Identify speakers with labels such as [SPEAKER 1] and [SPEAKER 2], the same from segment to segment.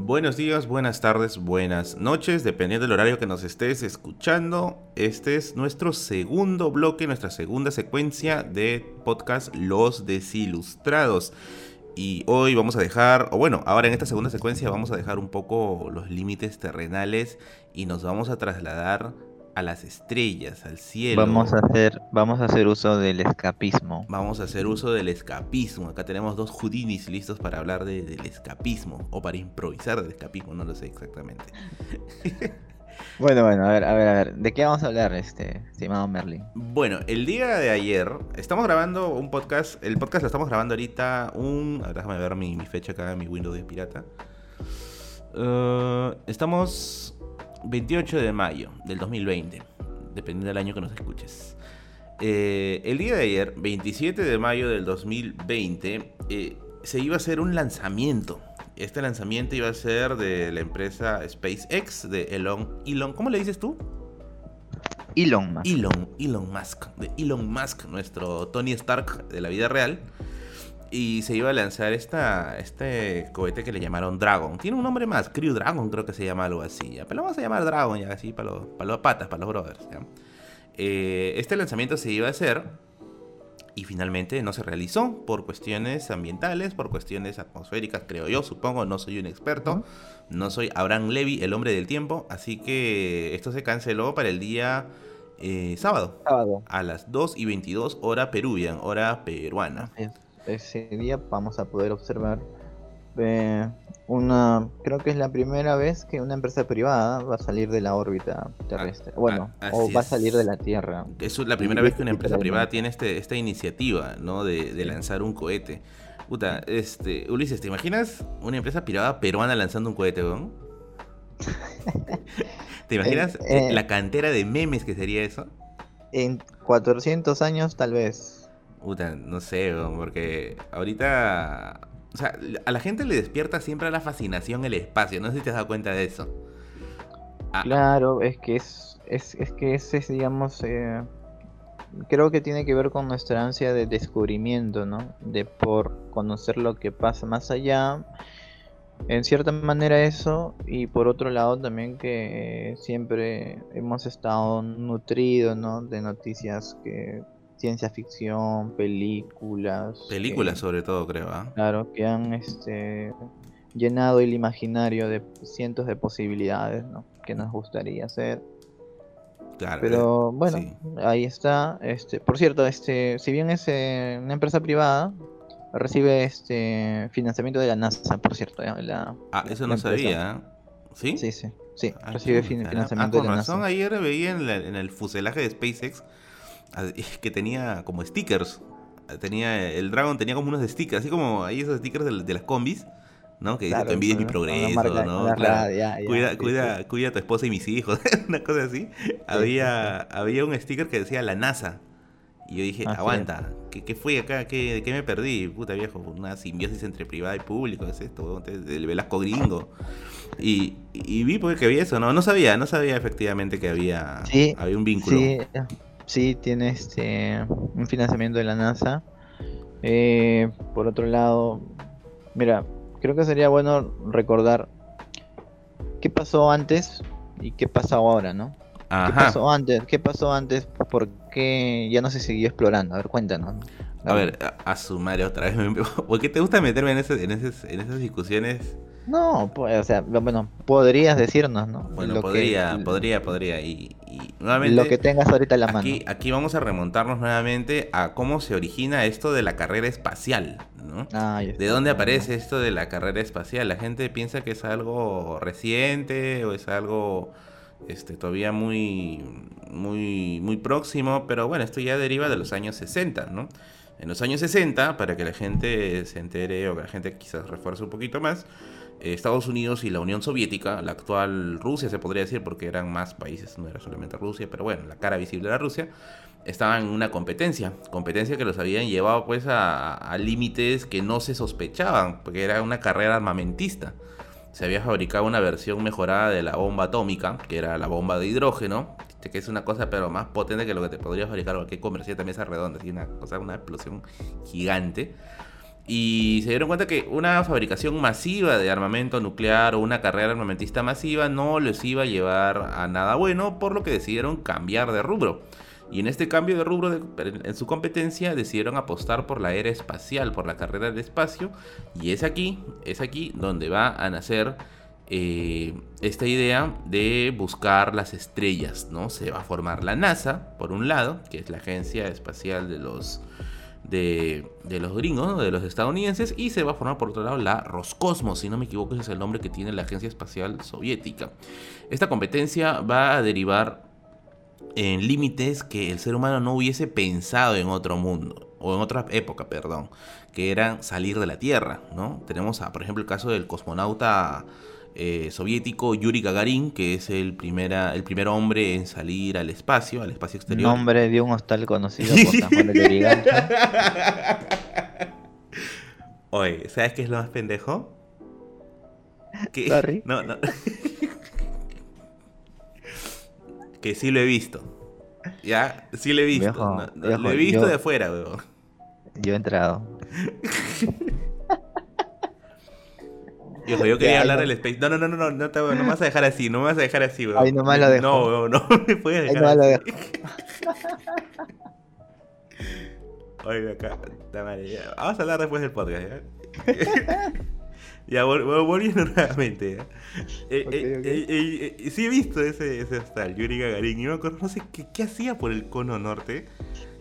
[SPEAKER 1] Buenos días, buenas tardes, buenas noches, dependiendo del horario que nos estés escuchando. Este es nuestro segundo bloque, nuestra segunda secuencia de podcast Los Desilustrados. Y hoy vamos a dejar, o bueno, ahora en esta segunda secuencia vamos a dejar un poco los límites terrenales y nos vamos a trasladar a las estrellas, al cielo.
[SPEAKER 2] Vamos a hacer, vamos a hacer uso del escapismo.
[SPEAKER 1] Vamos a hacer uso del escapismo. Acá tenemos dos Houdinis listos para hablar del escapismo o para improvisar del escapismo, no lo sé exactamente.
[SPEAKER 2] Bueno, bueno, a ver, a ver, a ver. ¿De qué vamos a hablar, este, estimado Merlin?
[SPEAKER 1] Bueno, el día de ayer estamos grabando un podcast. El podcast lo estamos grabando ahorita un. A ver, déjame ver mi, fecha acá mi Windows de pirata. Uh, estamos 28 de mayo del 2020, dependiendo del año que nos escuches. Eh, el día de ayer, 27 de mayo del 2020, eh, se iba a hacer un lanzamiento. Este lanzamiento iba a ser de la empresa SpaceX, de Elon, Elon ¿cómo le dices tú?
[SPEAKER 2] Elon Musk.
[SPEAKER 1] Elon, Elon Musk, de Elon Musk, nuestro Tony Stark de la vida real y se iba a lanzar esta, este cohete que le llamaron Dragon. Tiene un nombre más, Crew Dragon creo que se llama algo así. ¿ya? Pero lo vamos a llamar Dragon ya, así para los, para los patas, para los brothers. Eh, este lanzamiento se iba a hacer y finalmente no se realizó por cuestiones ambientales, por cuestiones atmosféricas, creo yo, supongo, no soy un experto, no soy Abraham Levy, el hombre del tiempo, así que esto se canceló para el día eh, sábado, sábado, a las 2 y 22 hora peruvian, hora peruana
[SPEAKER 2] ese día vamos a poder observar eh, una, creo que es la primera vez que una empresa privada va a salir de la órbita terrestre. Ah, bueno, ah, o va a salir de la Tierra.
[SPEAKER 1] Es la primera vez que una empresa privada tiene este, esta iniciativa, ¿no? De, lanzar un cohete. Puta, este, Ulises, ¿te imaginas una empresa privada peruana lanzando un cohete? ¿Te imaginas eh, eh, la cantera de memes que sería eso?
[SPEAKER 2] En 400 años, tal vez.
[SPEAKER 1] Puta, no sé, porque ahorita. O sea, a la gente le despierta siempre la fascinación el espacio. No sé si te has dado cuenta de eso.
[SPEAKER 2] Ah. Claro, es que es, es, es que ese es, digamos, eh, creo que tiene que ver con nuestra ansia de descubrimiento, ¿no? De por conocer lo que pasa más allá. En cierta manera eso, y por otro lado también que siempre hemos estado nutridos, ¿no? De noticias que ciencia ficción, películas.
[SPEAKER 1] Películas sobre todo, creo. ¿ah?
[SPEAKER 2] Claro, que han este, llenado el imaginario de cientos de posibilidades ¿no? que nos gustaría hacer. Claro, Pero eh, bueno, ahí está. Este, por cierto, este, si bien es eh, una empresa privada, recibe este financiamiento de la NASA, por cierto.
[SPEAKER 1] ah, eso no sabía. ¿Sí?
[SPEAKER 2] Sí, sí. Sí, ah, recibe financiamiento
[SPEAKER 1] ah, de la razón, ayer veía en, en el fuselaje de SpaceX que tenía como stickers. Tenía, el Dragon tenía como unos stickers, así como ahí esos stickers de, las combis, ¿no? Que dice, tu envidia mi progreso, ¿no? cuida, cuida, cuida a tu esposa y mis hijos, una cosa así. había, había un sticker que decía la NASA. Y yo dije, aguanta, ¿qué, ¿qué, fue acá? ¿Qué, ¿Qué, me perdí? Puta viejo, una simbiosis entre privado y público, es esto, el Velasco gringo. Y, y vi porque que había eso, ¿no? No sabía, no sabía efectivamente que había, había un vínculo. Sí,
[SPEAKER 2] tiene este un financiamiento de la NASA. Eh, por otro lado, mira, creo que sería bueno recordar qué pasó antes y qué pasa ahora, ¿no? ¿Qué pasó antes? ¿Qué pasó antes? ¿Por qué ya no se siguió explorando? A ver, cuéntanos.
[SPEAKER 1] A, ver, a, su madre otra vez. ¿Por qué te gusta meterme en, ese, en, en esas discusiones?
[SPEAKER 2] No, pues, o sea, bueno, podrías decirnos, ¿no?
[SPEAKER 1] Bueno, podría, podría, podría. Y, nuevamente.
[SPEAKER 2] Lo que tengas ahorita en la
[SPEAKER 1] aquí, mano. Aquí vamos a remontarnos nuevamente a cómo se origina esto de la carrera espacial, ¿no? Ah, ¿De dónde aparece esto de la carrera espacial? La gente piensa que es algo reciente o es algo este, todavía muy, muy, muy próximo, pero bueno, esto ya deriva de los años 60, ¿no? En los años 60, para que la gente se entere o que la gente quizás refuerce un poquito más, Estados Unidos y la Unión Soviética, la actual Rusia se podría decir porque eran más países, no era solamente Rusia, pero bueno, la cara visible era Rusia, estaban en una competencia, competencia que los habían llevado pues a, límites que no se sospechaban, porque era una carrera armamentista. Se había fabricado una versión mejorada de la bomba atómica, que era la bomba de hidrógeno, que es una cosa pero más potente que lo que te podría fabricar cualquier comerciante de mesa redonda, así una cosa, una explosión gigante. Y se dieron cuenta que una fabricación masiva de armamento nuclear o una carrera armamentista masiva no les iba a llevar a nada bueno, por lo que decidieron cambiar de rubro. Y en este cambio de rubro en su competencia decidieron apostar por la era espacial, por la carrera del espacio. Y es aquí, es aquí donde va a nacer eh, esta idea de buscar las estrellas, ¿no? Se va a formar la NASA, por un lado, que es la agencia espacial de los de, los gringos, de los estadounidenses, y se va a formar por otro lado la Roscosmos, si no me equivoco, ese es el nombre que tiene la Agencia Espacial Soviética. Esta competencia va a derivar en límites que el ser humano no hubiese pensado en otro mundo, o en otra época, perdón, que eran salir de la Tierra, ¿no? Tenemos, por ejemplo, el caso del cosmonauta eh, soviético Yuri Gagarin, que es el, primera, el primer hombre en salir al espacio, al espacio exterior.
[SPEAKER 2] Nombre de un hostal conocido por Juan de
[SPEAKER 1] Oye, ¿sabes qué es lo más pendejo? Que, No, no. que sí lo he visto. Ya, sí lo he visto. lo he visto de afuera, weón.
[SPEAKER 2] Yo he entrado.
[SPEAKER 1] yo quería hablar del Space. No, no, no, no, no, no, te, no me vas a dejar así, no me vas a dejar así, weón.
[SPEAKER 2] Ay, nomás lo dejo.
[SPEAKER 1] No, weón, no me puedes dejar. Ahí nomás lo dejo. Oye, acá. Vamos a hablar después del podcast, ¿ya? ya, volviendo nuevamente. Eh, eh, eh, sí he visto ese, ese hostal, Yuri Gagarin, y me acuerdo, no sé qué, qué hacía por el cono norte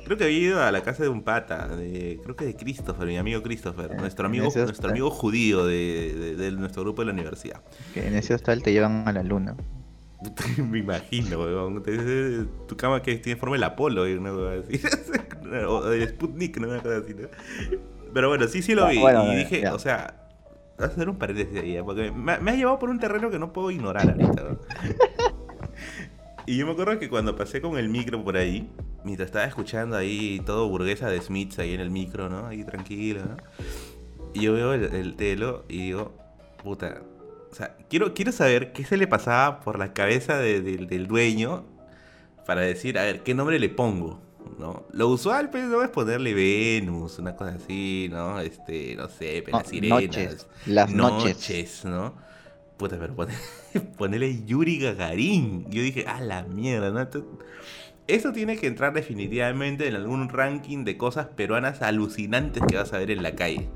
[SPEAKER 1] Creo que había ido a la casa de un pata, de, creo que de Christopher, mi amigo Christopher, eh, nuestro amigo, nuestro amigo judío de, nuestro grupo de la universidad.
[SPEAKER 2] Que en ese hostal te llevan a la luna.
[SPEAKER 1] Me imagino, weón. Tu cama que tiene forma del Apolo, una cosa así. o del Sputnik, ¿no? una cosa así, ¿no? Pero bueno, sí, sí lo vi. y dije, o sea, vas a hacer un paréntesis ahí, porque me, me, ha llevado por un terreno que no puedo ignorar ahorita. ¿no? y yo me acuerdo que cuando pasé con el micro por ahí, mientras estaba escuchando ahí todo burguesa de Smiths ahí en el micro, ¿no? Ahí tranquilo, ¿no? Y yo veo el, telo y digo, puta, o sea, quiero, quiero saber qué se le pasaba por la cabeza del dueño para decir, a ver, ¿qué nombre le pongo? ¿no? Lo usual, pues, no es ponerle Venus, una cosa así, ¿no? Este, no sé, las sirenas.
[SPEAKER 2] las noches.
[SPEAKER 1] ¿no? Puta, pero ponerle Yuri Gagarin. Yo dije, ah, la mierda, ¿no? Eso tiene que entrar definitivamente en algún ranking de cosas peruanas alucinantes que vas a ver en la calle.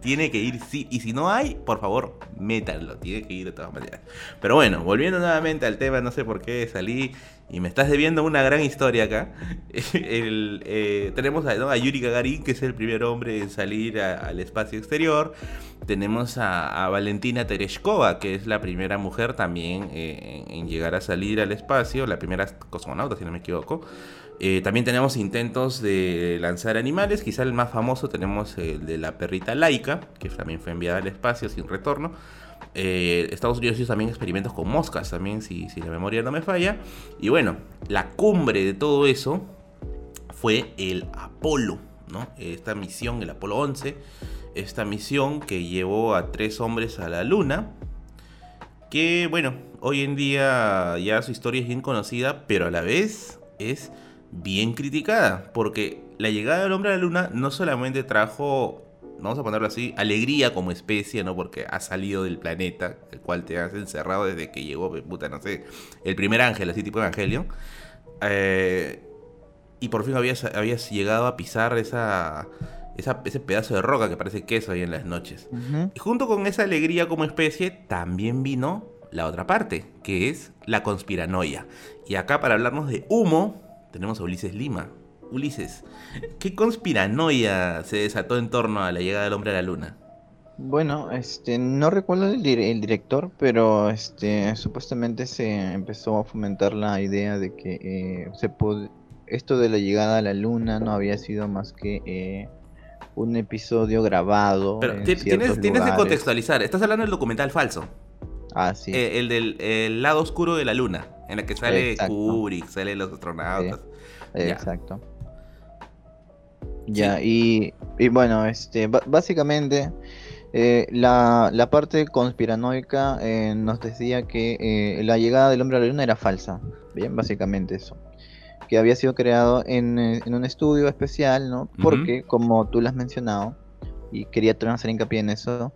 [SPEAKER 1] Tiene que ir, sí. Y si no hay, por favor, métanlo. Tiene que ir de todas maneras. Pero bueno, volviendo nuevamente al tema, no sé por qué salí y me estás debiendo una gran historia acá. Eh, tenemos a, Yuri Gagarin, que es el primer hombre en salir al espacio exterior. Tenemos a, Valentina Tereshkova, que es la primera mujer también eh, en, llegar a salir al espacio, la primera cosmonauta, si no me equivoco. Eh, también tenemos intentos de lanzar animales, quizá el más famoso tenemos el de la perrita Laika, que también fue enviada al espacio sin retorno. Eh, Estados Unidos hizo también experimentos con moscas, también si, si, la memoria no me falla. Y bueno, la cumbre de todo eso fue el Apolo, ¿no? Esta misión, el Apolo 11, esta misión que llevó a tres hombres a la Luna, que bueno, hoy en día ya su historia es bien conocida, pero a la vez es bien criticada, porque la llegada del hombre a la Luna no solamente trajo vamos a ponerlo así, alegría como especie, ¿no? Porque ha salido del planeta, el cual te has encerrado desde que llegó, puta, no sé, el primer ángel, así tipo Evangelio. Eh, y por fin habías, habías llegado a pisar esa, ese pedazo de roca que parece queso ahí en las noches. Y junto con esa alegría como especie, también vino la otra parte, que es la conspiranoia. Y acá para hablarnos de humo, tenemos a Ulises Lima. Ulises, ¿qué conspiranoia se desató en torno a la llegada del hombre a la luna?
[SPEAKER 2] Bueno, este, no recuerdo el, director, pero este, supuestamente se empezó a fomentar la idea de que eh, se esto de la llegada a la luna no había sido más que eh, un episodio grabado.
[SPEAKER 1] Pero tienes, que contextualizar. Estás hablando del documental falso.
[SPEAKER 2] Ah, sí.
[SPEAKER 1] Eh, el del lado oscuro de la luna, en el que sale Kubrick, salen los astronautas.
[SPEAKER 2] Exacto. Ya, y, bueno, este, básicamente eh, la, la, parte conspiranoica eh, nos decía que la llegada del hombre a la luna era falsa. Bien, básicamente eso. Que había sido creado en, un estudio especial, ¿no? Porque, como tú lo has mencionado, y quería hacer hincapié en eso.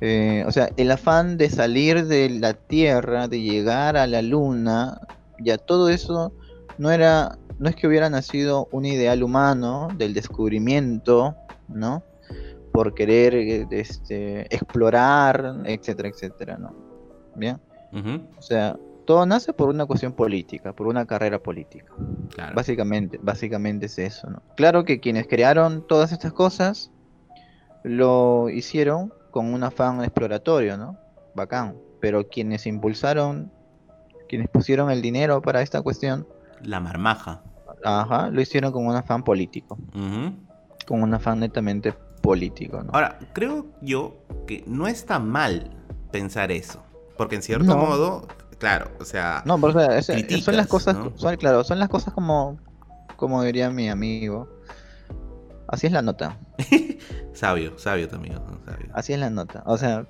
[SPEAKER 2] Eh, o sea, el afán de salir de la Tierra, de llegar a la Luna, ya todo eso no era, no es que hubiera nacido un ideal humano del descubrimiento, ¿no? Por querer eh, este, explorar, etcétera, etcétera, ¿no? Bien. O sea, todo nace por una cuestión política, por una carrera política. Básicamente, básicamente es eso, ¿no? Claro que quienes crearon todas estas cosas lo hicieron con un afán exploratorio, ¿no? Bacán. Pero quienes impulsaron, quienes pusieron el dinero para esta cuestión.
[SPEAKER 1] La marmaja.
[SPEAKER 2] Ajá, lo hicieron con un afán político. Con un afán netamente político, ¿no?
[SPEAKER 1] Ahora, creo yo que no está mal pensar eso. Porque en cierto modo, claro, o sea.
[SPEAKER 2] No, pero son las cosas, son, claro, son las cosas como, como diría mi amigo. Así es la nota.
[SPEAKER 1] sabio, sabio también.
[SPEAKER 2] Así es la nota. O sea,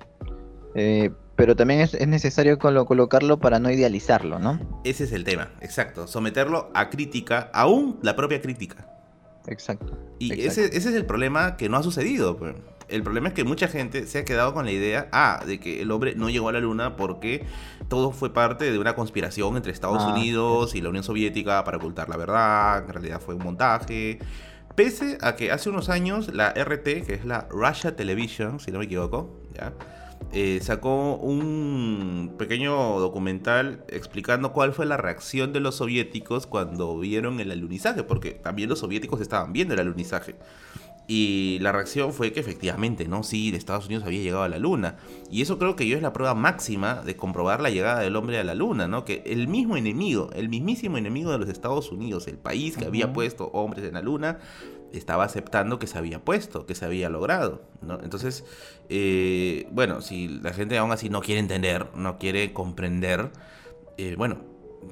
[SPEAKER 2] eh, pero también es, necesario colocarlo para no idealizarlo, ¿no?
[SPEAKER 1] Ese es el tema, exacto. Someterlo a crítica, aún la propia crítica.
[SPEAKER 2] Exacto.
[SPEAKER 1] Y Ese, ese, es el problema que no ha sucedido. Pues. El problema es que mucha gente se ha quedado con la idea, ah, de que el hombre no llegó a la luna porque todo fue parte de una conspiración entre Estados ah, Unidos y la Unión Soviética para ocultar la verdad, en realidad fue un montaje. Pese a que hace unos años la RT, que es la Russia Television, si no me equivoco, ¿ya? Eh, sacó un pequeño documental explicando cuál fue la reacción de los soviéticos cuando vieron el alunizaje, porque también los soviéticos estaban viendo el alunizaje. Y la reacción fue que efectivamente, ¿no? Sí, de Estados Unidos había llegado a la Luna. Y eso creo que yo es la prueba máxima de comprobar la llegada del hombre a la Luna, ¿no? Que el mismo enemigo, el mismísimo enemigo de los Estados Unidos, el país que había puesto hombres en la Luna, estaba aceptando que se había puesto, que se había logrado, ¿no? Entonces, eh, bueno, si la gente aún así no quiere entender, no quiere comprender, eh, bueno,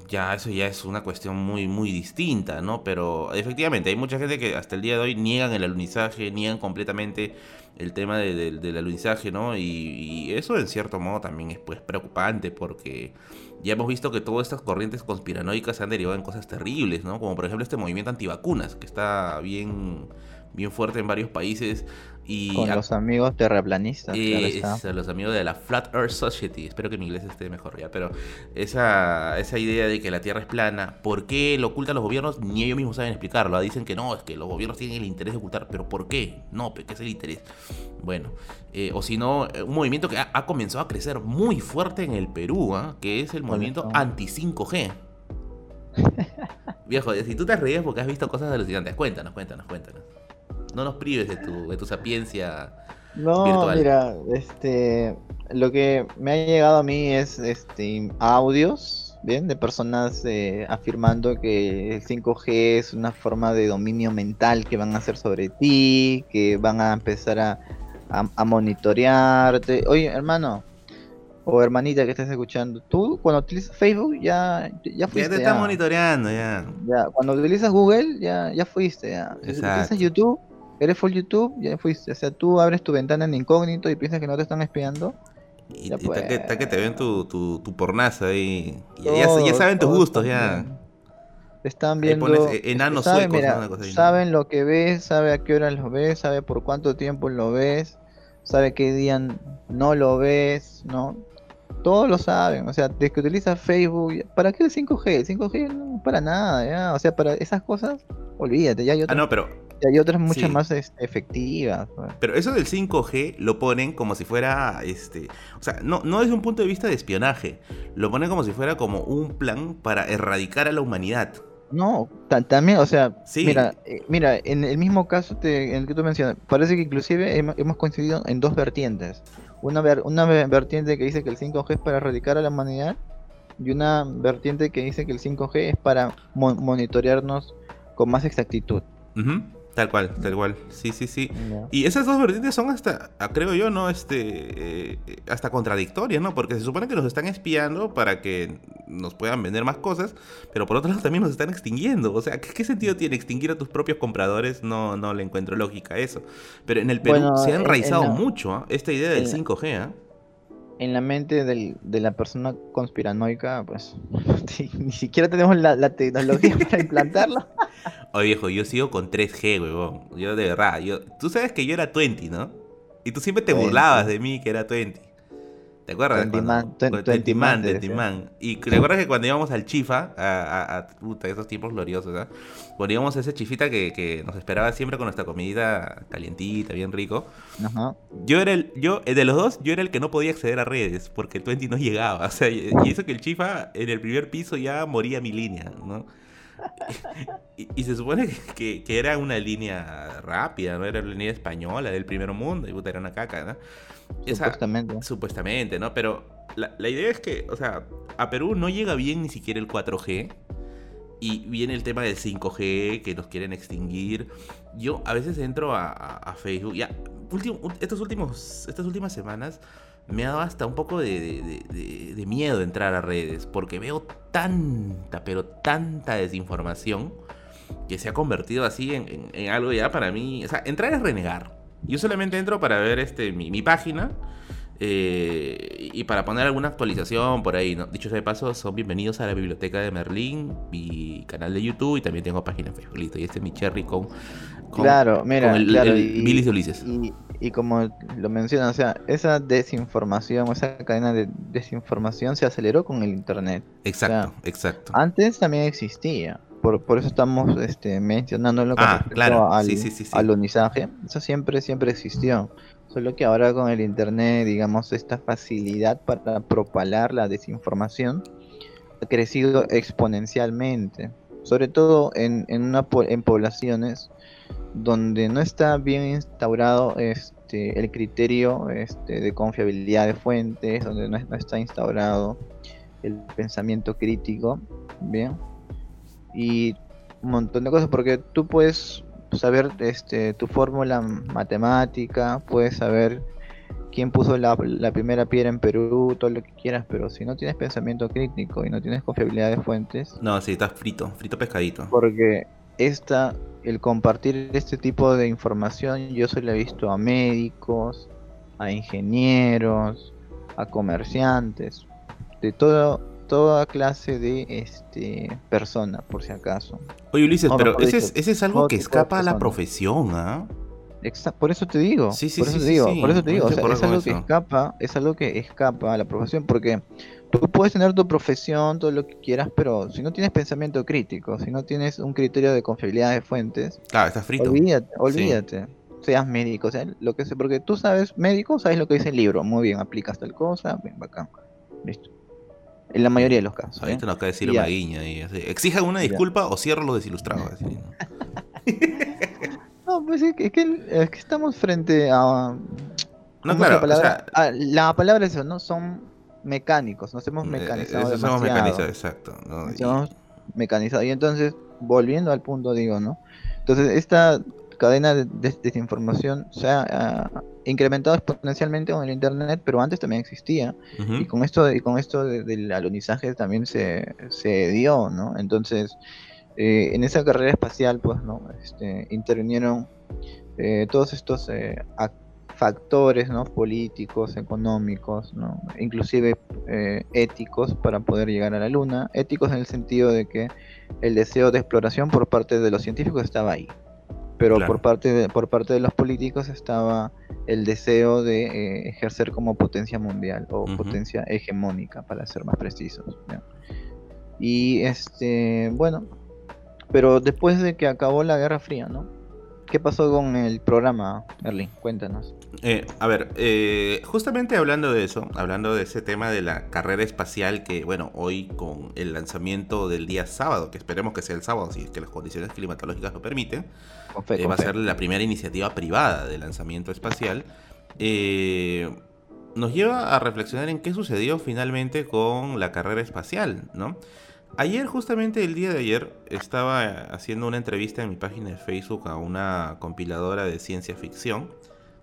[SPEAKER 1] ya eso ya es una cuestión muy, muy distinta, ¿no? Pero efectivamente, hay mucha gente que hasta el día de hoy niegan el alunizaje, niegan completamente el tema del alunizaje, ¿no? Y, eso en cierto modo también es pues preocupante porque ya hemos visto que todas estas corrientes conspiranoicas se han derivado en cosas terribles, ¿no? Como por ejemplo este movimiento antivacunas, que está bien, bien fuerte en varios países y
[SPEAKER 2] Con los amigos terraplanistas.
[SPEAKER 1] Y los amigos de la Flat Earth Society. Espero que mi inglés esté mejor ya. Pero esa, esa idea de que la Tierra es plana, ¿por qué lo ocultan los gobiernos? Ni ellos mismos saben explicarlo. Dicen que no, es que los gobiernos tienen el interés de ocultar. ¿Pero por qué? No, ¿qué es el interés? Bueno, eh, o si no, un movimiento que ha, comenzado a crecer muy fuerte en el Perú, ¿ah? que es el movimiento anti-5G. Viejo, si tú te reías porque has visto cosas alucinantes, cuéntanos, cuéntanos, cuéntanos. No nos prives de tu, de tu sapiencia.
[SPEAKER 2] No, mira, este, lo que me ha llegado a mí es este, audios, ¿bien? De personas eh, afirmando que el 5G es una forma de dominio mental que van a hacer sobre ti, que van a empezar a, a, monitorearte. Oye, hermano, o hermanita que estés escuchando, tú cuando utilizas Facebook ya, ya fuiste.
[SPEAKER 1] Ya te está monitoreando, ya.
[SPEAKER 2] Ya, cuando utilizas Google ya, ya fuiste, ya. Si utilizas YouTube eres full YouTube, ya fuiste. O sea, tú abres tu ventana en incógnito y piensas que no te están espiando.
[SPEAKER 1] Y, está, que, te ven tu, tu, tu pornaza ahí. ya, saben tus gustos, ya.
[SPEAKER 2] Están viendo.
[SPEAKER 1] Pones enanos saben,
[SPEAKER 2] suecos, saben lo que ves, sabe a qué hora lo ves, sabe por cuánto tiempo lo ves, sabe qué día no lo ves, ¿no? Todos lo saben, o sea, desde que utilizas Facebook, ¿para qué el 5G? El 5G no para nada, ¿ya? O sea, para esas cosas, olvídate, ya yo.
[SPEAKER 1] Ah, no, pero
[SPEAKER 2] y hay otras muchas más este, efectivas.
[SPEAKER 1] Pero eso del 5G lo ponen como si fuera, este, o sea, no, no desde un punto de vista de espionaje, lo ponen como si fuera como un plan para erradicar a la humanidad.
[SPEAKER 2] No, también, o sea, mira, eh, mira, en el mismo caso en el que tú mencionas, parece que inclusive hemos, coincidido en dos vertientes. Una, una vertiente que dice que el 5G es para erradicar a la humanidad y una vertiente que dice que el 5G es para monitorearnos con más exactitud.
[SPEAKER 1] Tal cual, tal cual. Sí, sí, sí. Y esas dos vertientes son hasta, creo yo, ¿no? Este, eh, hasta contradictorias, ¿no? Porque se supone que nos están espiando para que nos puedan vender más cosas, pero por otro lado también nos están extinguiendo. O sea, ¿qué, sentido tiene extinguir a tus propios compradores? No, no le encuentro lógica a eso. Pero en el Perú se ha enraizado mucho ¿ah? esta idea del 5G, ¿ah?
[SPEAKER 2] En la mente de la persona conspiranoica, pues ni siquiera tenemos la, tecnología para implantarlo.
[SPEAKER 1] Oye, viejo, yo sigo con 3G, huevón. Yo de verdad, yo, tú sabes que yo era 20, ¿no? Y tú siempre te burlabas de mí, que era 20. ¿Te acuerdas?
[SPEAKER 2] Twenty
[SPEAKER 1] Man, Y te acuerdas que cuando íbamos al Chifa, a, a, puta, esos tiempos gloriosos, ¿ah? Poníamos ese chifita que, que, nos esperaba siempre con nuestra comidita calientita, bien rico. Ajá. Yo era el, yo, de los dos, yo era el que no podía acceder a redes, porque el Twenty no llegaba. O sea, y eso que el Chifa en el primer piso ya moría mi línea, ¿no? Y, se supone que, que, era una línea rápida, ¿no? Era la línea española del primer mundo, y puta, era una caca, ¿no?
[SPEAKER 2] Supuestamente.
[SPEAKER 1] Supuestamente, ¿no? Pero la, la, idea es que, o sea, a Perú no llega bien ni siquiera el 4G. Y viene el tema del 5G que nos quieren extinguir. Yo a veces entro a, a, Facebook. Ya, último, estos últimos, estas últimas semanas me ha dado hasta un poco de, de, de, miedo entrar a redes. Porque veo tanta, pero tanta desinformación que se ha convertido así en, en, en algo ya para mí. O sea, entrar es renegar. Yo solamente entro para ver este, mi, página eh, y para poner alguna actualización por ahí. ¿no? Dicho sea de paso, son bienvenidos a la biblioteca de Merlín, mi canal de YouTube y también tengo página Facebook. y este es mi cherry con,
[SPEAKER 2] claro, mira,
[SPEAKER 1] el,
[SPEAKER 2] claro,
[SPEAKER 1] y, de Ulises.
[SPEAKER 2] Y, como lo menciona, o sea, esa desinformación, esa cadena de desinformación se aceleró con el Internet.
[SPEAKER 1] Exacto, exacto.
[SPEAKER 2] Antes también existía por, por eso estamos este, mencionando lo que ah, claro. al, Eso siempre, siempre existió. Solo que ahora con el internet, digamos, esta facilidad para propalar la desinformación ha crecido exponencialmente. Sobre todo en, en, una, en poblaciones donde no está bien instaurado este, el criterio este, de confiabilidad de fuentes, donde no, no está instaurado el pensamiento crítico, bien y un montón de cosas, porque tú puedes saber este, tu fórmula matemática, puedes saber quién puso la, primera piedra en Perú, todo lo que quieras, pero si no tienes pensamiento crítico y no tienes confiabilidad de fuentes...
[SPEAKER 1] No, si estás frito, frito pescadito.
[SPEAKER 2] Porque esta, el compartir este tipo de información, yo se lo he visto a médicos, a ingenieros, a comerciantes, de todo toda clase de este persona, por si acaso.
[SPEAKER 1] Oye, Ulises, pero ese, es, ese es algo que escapa a la profesión, ¿ah?
[SPEAKER 2] Por eso te digo. Sí, sí, por eso te digo, por eso te digo, es algo que escapa, es algo que escapa a la profesión, porque tú puedes tener tu profesión, todo lo que quieras, pero si no tienes pensamiento crítico, si no tienes un criterio de confiabilidad de fuentes,
[SPEAKER 1] claro, estás frito.
[SPEAKER 2] Olvídate, olvídate. Seas médico, sea, lo que sé, porque tú sabes, médico, sabes lo que dice el libro, muy bien, aplicas tal cosa, bien, bacán. Listo. En la mayoría de los casos.
[SPEAKER 1] Ahí ¿eh? te nos acaba de decir una guiña. Y Exijan una disculpa o cierro los desilustrados.
[SPEAKER 2] ¿no? pues es que, es que, estamos frente a.
[SPEAKER 1] No, claro.
[SPEAKER 2] Palabra? la palabra es eso, ¿no? Son mecánicos, nos hemos eh, mecanizado.
[SPEAKER 1] Eso somos mecanizados, exacto.
[SPEAKER 2] Nos hemos mecanizado. Y entonces, volviendo al punto, digo, ¿no? Entonces, esta cadena de, desinformación se ha incrementado exponencialmente con el internet, pero antes también existía. Y con esto, y con esto del alunizaje también se, se dio, ¿no? Entonces, eh, en esa carrera espacial, pues, ¿no? Este, intervinieron eh, todos estos eh, factores, ¿no? Políticos, económicos, ¿no? Inclusive éticos para poder llegar a la Luna. Éticos en el sentido de que el deseo de exploración por parte de los científicos estaba ahí pero por parte de, por parte de los políticos estaba el deseo de eh, ejercer como potencia mundial o potencia hegemónica para ser más precisos y este bueno pero después de que acabó la Guerra Fría no ¿Qué pasó con el programa, Erling? Cuéntanos.
[SPEAKER 1] Eh, a ver, eh, justamente hablando de eso, hablando de ese tema de la carrera espacial, que bueno, hoy con el lanzamiento del día sábado, que esperemos que sea el sábado, si es que las condiciones climatológicas lo permiten, eh, va a ser la primera iniciativa privada de lanzamiento espacial, nos lleva a reflexionar en qué sucedió finalmente con la carrera espacial, ¿no? Ayer, justamente el día de ayer, estaba haciendo una entrevista en mi página de Facebook a una compiladora de ciencia ficción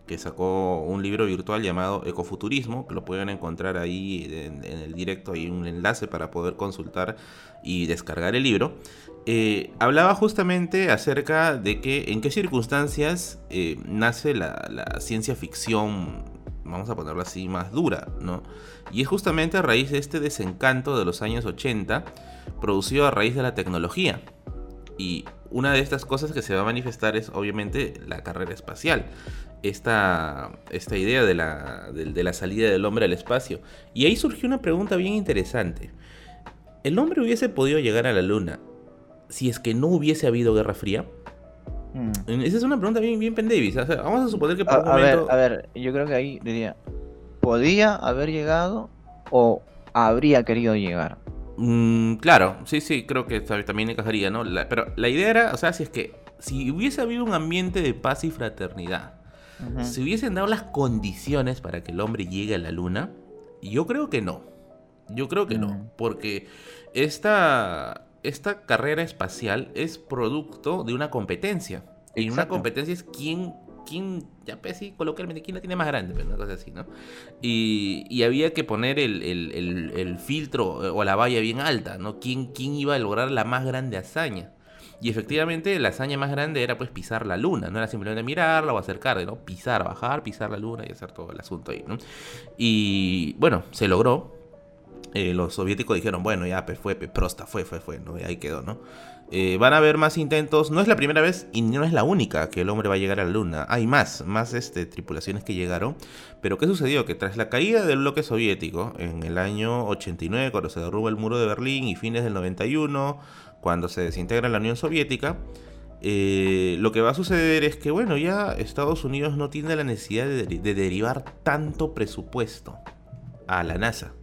[SPEAKER 1] que sacó un libro virtual llamado Ecofuturismo, que lo pueden encontrar ahí en, el directo, hay un enlace para poder consultar y descargar el libro. Eh, hablaba justamente acerca de que en qué circunstancias eh, nace la, la, ciencia ficción, vamos a ponerlo así, más dura, ¿no? Y es justamente a raíz de este desencanto de los años 80 producido a raíz de la tecnología. Y una de estas cosas que se va a manifestar es obviamente la carrera espacial. Esta, esta idea de la, de, la salida del hombre al espacio. Y ahí surgió una pregunta bien interesante. ¿El hombre hubiese podido llegar a la luna si es que no hubiese habido Guerra Fría? Hmm. Esa es una pregunta bien, bien pendevis. vamos a suponer que
[SPEAKER 2] por a, Ver, a ver, yo creo que ahí diría, ¿podía haber llegado o habría querido llegar?
[SPEAKER 1] Mm, claro, sí, sí, creo que también encajaría, ¿no? pero la idea era, o sea, si es que si hubiese habido un ambiente de paz y fraternidad, si hubiesen dado las condiciones para que el hombre llegue a la luna, yo creo que no. Yo creo que no, mm. porque esta, esta carrera espacial es producto de una competencia. Y una competencia es quién quién, ya pues sí, coloquialmente, quién la tiene más grande, pero una cosa así, ¿no? Y, había que poner el, filtro eh, o la valla bien alta, ¿no? ¿Quién, ¿Quién iba a lograr la más grande hazaña? Y efectivamente la hazaña más grande era pues pisar la luna, no era simplemente mirarla o acercarla, ¿no? Pisar, bajar, pisar la luna y hacer todo el asunto ahí, ¿no? Y bueno, se logró. Eh, los soviéticos dijeron, bueno, ya fue, pues, prosta, fue, fue, fue, ¿no? Ahí quedó, ¿no? Eh, van a haber más intentos. No es la primera vez y no es la única que el hombre va a llegar a la luna. Hay más, más este, tripulaciones que llegaron. Pero ¿qué sucedió? Que tras la caída del bloque soviético en el año 89, cuando se derruba el muro de Berlín y fines del 91, cuando se desintegra la Unión Soviética, eh, lo que va a suceder es que, bueno, ya Estados Unidos no tiene la necesidad de derivar tanto presupuesto a la NASA.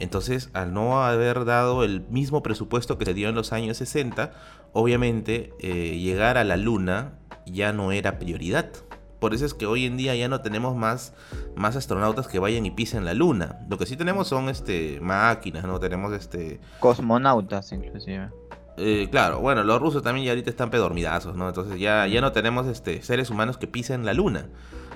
[SPEAKER 1] Entonces, al no haber dado el mismo presupuesto que se dio en los años 60, obviamente eh, llegar a la Luna ya no era prioridad. Por eso es que hoy en día ya no tenemos más, más astronautas que vayan y pisen la luna. Lo que sí tenemos son este máquinas, ¿no? Tenemos este.
[SPEAKER 2] Cosmonautas, inclusive.
[SPEAKER 1] Eh, claro, bueno, los rusos también ya ahorita están pedormidazos, ¿no? Entonces ya, ya no tenemos este, seres humanos que pisen la luna.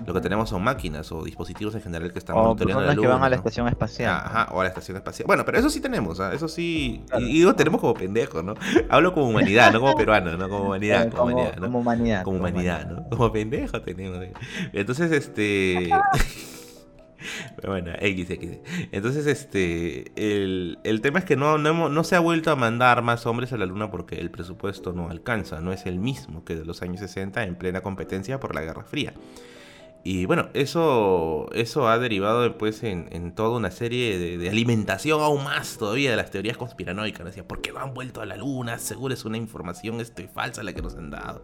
[SPEAKER 1] Lo que tenemos son máquinas o dispositivos en general que están
[SPEAKER 2] monitoreando la luna. que van a la estación espacial.
[SPEAKER 1] Ajá, o a la estación espacial. Bueno, pero eso sí tenemos, ¿ah? eso sí. Y digo, tenemos como pendejos, ¿no? Hablo como humanidad, no como peruano, ¿no? Como humanidad, como, humanidad, ¿no?
[SPEAKER 2] Como humanidad.
[SPEAKER 1] Como humanidad, ¿no? Como pendejo tenemos. Entonces, este. bueno, X, X. Entonces, este, el, el tema es que no, no, no, se ha vuelto a mandar más hombres a la Luna porque el presupuesto no alcanza, no es el mismo que de los años 60 en plena competencia por la Guerra Fría. Y bueno, eso, eso ha derivado después en, toda una serie de, alimentación aún más todavía de las teorías conspiranoicas. Decía, ¿por qué no han vuelto a la luna? Seguro es una información este, falsa la que nos han dado.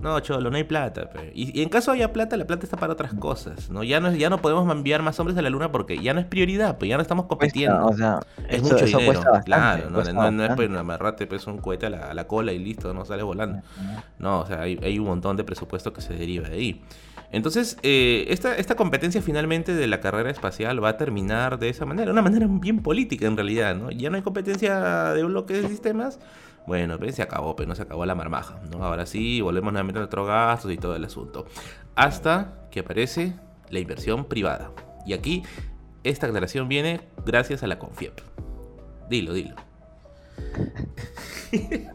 [SPEAKER 1] No, cholo, no hay plata. Y, en caso haya plata, la plata está para otras cosas. ¿no? Ya, no, ya no podemos enviar más hombres a la luna porque ya no es prioridad, pues ya no estamos compitiendo. o sea, es mucho dinero. claro, no, no, es pues amarrate pues, un cohete a la, cola y listo, no sale volando. No, o sea, hay, hay un montón de presupuesto que se deriva de ahí. Entonces, eh, esta, esta competencia finalmente de la carrera espacial va a terminar de esa manera, una manera bien política en realidad, ¿no? Ya no hay competencia de bloques de sistemas. Bueno, pues se acabó, pero no se acabó la marmaja, ¿no? Ahora sí, volvemos nuevamente a nuestros gastos y todo el asunto. Hasta que aparece la inversión privada. Y aquí, esta aclaración viene gracias a la Confiep. Dilo, dilo.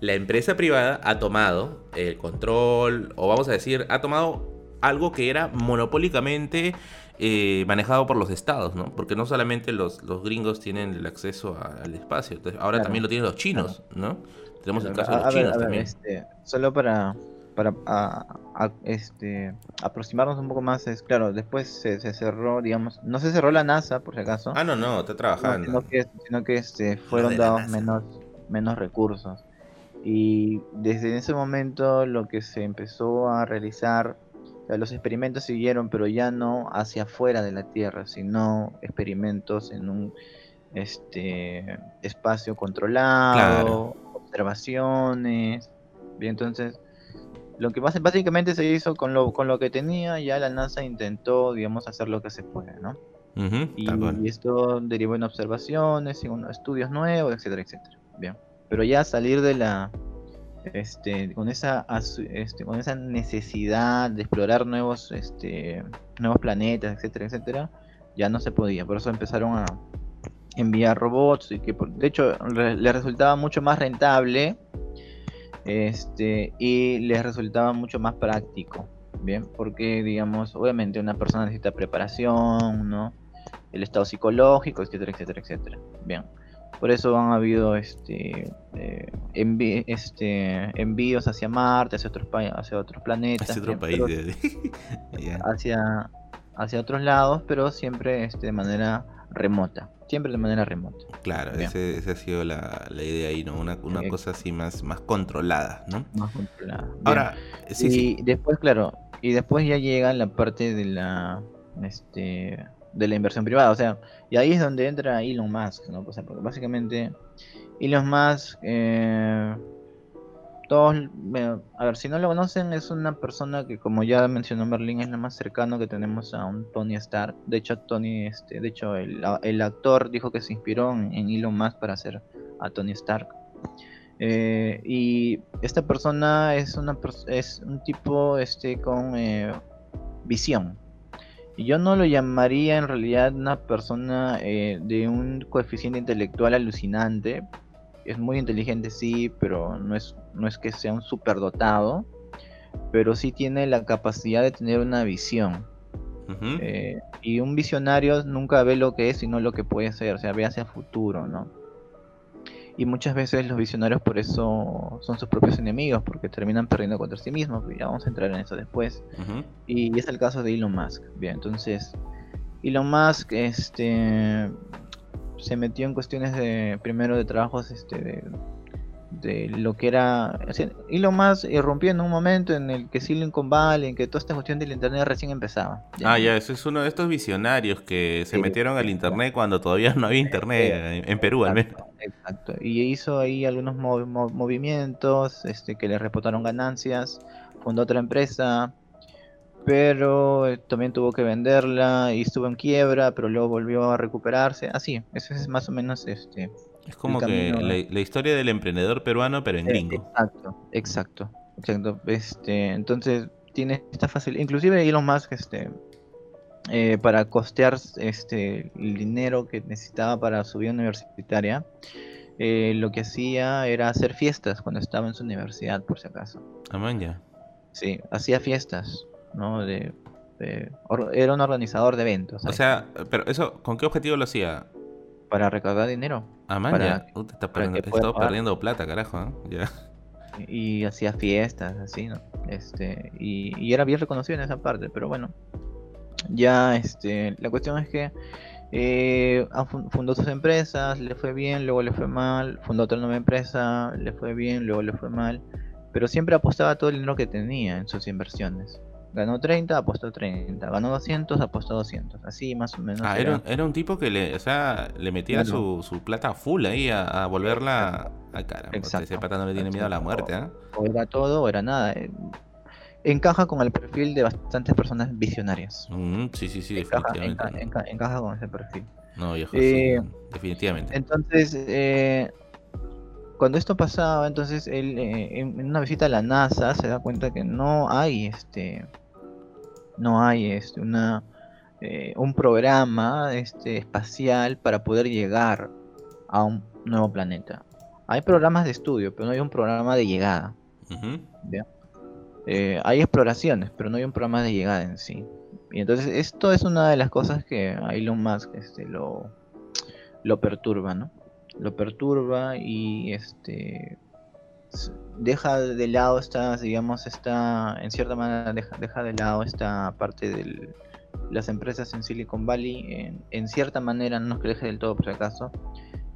[SPEAKER 1] la empresa privada ha tomado el control, o vamos a decir, ha tomado algo que era monopólicamente eh, manejado por los estados, ¿no? Porque no solamente los, los gringos tienen el acceso al espacio, ahora también lo tienen los chinos, ¿no? Tenemos el caso de los chinos también.
[SPEAKER 2] Este, solo para, para este, aproximarnos un poco más, es claro, después se, cerró, digamos, no se cerró la NASA, por si acaso.
[SPEAKER 1] Ah, no, no, está trabajando.
[SPEAKER 2] sino que, sino que este, fueron dados menos, menos recursos. Y desde ese momento lo que se empezó a realizar los experimentos siguieron, pero ya no hacia afuera de la Tierra, sino experimentos en un este espacio controlado, observaciones. Bien, entonces, lo que básicamente se hizo con lo, con lo que tenía, ya la NASA intentó, digamos, hacer lo que se puede, ¿no? y, y, esto derivó en observaciones, en estudios nuevos, etcétera, etcétera. Bien. Pero ya salir de la este, con esa este, con esa necesidad de explorar nuevos este, nuevos planetas, etcétera, etcétera, ya no se podía. Por eso empezaron a enviar robots y que de hecho les resultaba mucho más rentable este, y les resultaba mucho más práctico, bien, porque digamos, obviamente una persona necesita preparación, ¿no? El estado psicológico, etcétera, etcétera, etcétera. Bien. Por eso han habido este, eh, este envíos hacia Marte, hacia otros, hacia otros planetas.
[SPEAKER 1] Hacia otros países.
[SPEAKER 2] hacia, hacia otros lados, pero siempre este, de manera remota. Siempre de manera remota.
[SPEAKER 1] Claro, esa ha sido la, idea ahí, ¿no? Una, una cosa así más, más controlada, ¿no?
[SPEAKER 2] Más controlada. Ahora, sí, y después, claro, y después ya llega la parte de la este de la inversión privada, o sea, y ahí es donde entra Elon Musk, ¿no? O sea, porque básicamente Elon Musk, eh, todos, a ver, si no lo conocen, es una persona que, como ya mencionó Merlin, es la más cercano que tenemos a un Tony Stark. De hecho, Tony, este, de hecho, el, el actor dijo que se inspiró en, Elon Musk para hacer a Tony Stark. Eh, y esta persona es una es un tipo este con eh, visión yo no lo llamaría en realidad una persona eh, de un coeficiente intelectual alucinante. Es muy inteligente, sí, pero no es, no es que sea un superdotado. Pero sí tiene la capacidad de tener una visión. Eh, y un visionario nunca ve lo que es, sino lo que puede ser. O sea, ve hacia futuro, ¿no? Y muchas veces los visionarios por eso son sus propios enemigos, porque terminan perdiendo contra sí mismos. Ya vamos a entrar en eso después. y, es el caso de Elon Musk. Bien, entonces, Elon Musk este, se metió en cuestiones de, primero de trabajos este, de, de lo que era. y lo más irrumpió en un momento en el que Silicon Valley, en que toda esta cuestión del internet recién empezaba.
[SPEAKER 1] Ah, ya, eso es uno de estos visionarios que se metieron al internet cuando todavía no había internet, en, Perú al menos.
[SPEAKER 2] Exacto, y hizo ahí algunos movimientos este, que le reportaron ganancias, fundó otra empresa, pero eh, también tuvo que venderla y estuvo en quiebra, pero luego volvió a recuperarse. Así, ese es más o menos este
[SPEAKER 1] es como que la, historia del emprendedor peruano, pero en eh, gringo.
[SPEAKER 2] Exacto, exacto, exacto. Este, entonces tiene esta facilidad. Inclusive Elon Musk, este, eh, para costear este el dinero que necesitaba para su vida universitaria, eh, lo que hacía era hacer fiestas cuando estaba en su universidad, por si acaso.
[SPEAKER 1] Ah, ya.
[SPEAKER 2] Sí, hacía fiestas, ¿no? De, era un organizador de eventos.
[SPEAKER 1] O sea, pero eso, ¿con qué objetivo lo hacía?
[SPEAKER 2] para recaudar dinero.
[SPEAKER 1] Ah, man, ya. perdiendo, perdiendo plata, carajo. ¿eh?
[SPEAKER 2] Y hacía fiestas, así, ¿no? Este, y, era bien reconocido en esa parte, pero bueno. Ya, este, la cuestión es que eh, fundó sus empresas, le fue bien, luego le fue mal, fundó otra nueva empresa, le fue bien, luego le fue mal, pero siempre apostaba todo el dinero que tenía en sus inversiones. Ganó 30, apostó 30. Ganó 200, apostó 200. Así más o menos.
[SPEAKER 1] Ah, era, era un tipo que le, o sea, le metía su, su, plata full ahí a, volverla a cara. Ese pata no le tiene miedo a la muerte. ¿eh?
[SPEAKER 2] O era todo o era nada. Eh, encaja con el perfil de bastantes personas visionarias.
[SPEAKER 1] Mm, sí, sí, sí,
[SPEAKER 2] definitivamente. Encaja, con ese perfil.
[SPEAKER 1] No, viejo, eh, definitivamente.
[SPEAKER 2] Entonces, eh, cuando esto pasaba, entonces él en una visita a la NASA se da cuenta que no hay este no hay este, una, eh, un programa este, espacial para poder llegar a un nuevo planeta. Hay programas de estudio, pero no hay un programa de llegada. Eh, hay exploraciones, pero no hay un programa de llegada en sí. Y entonces esto es una de las cosas que a Elon Musk este, lo, lo perturba, ¿no? Lo perturba y este deja de lado esta, digamos, esta, en cierta manera deja, deja de lado esta parte de las empresas en Silicon Valley, en, cierta manera, no que deje del todo por si acaso,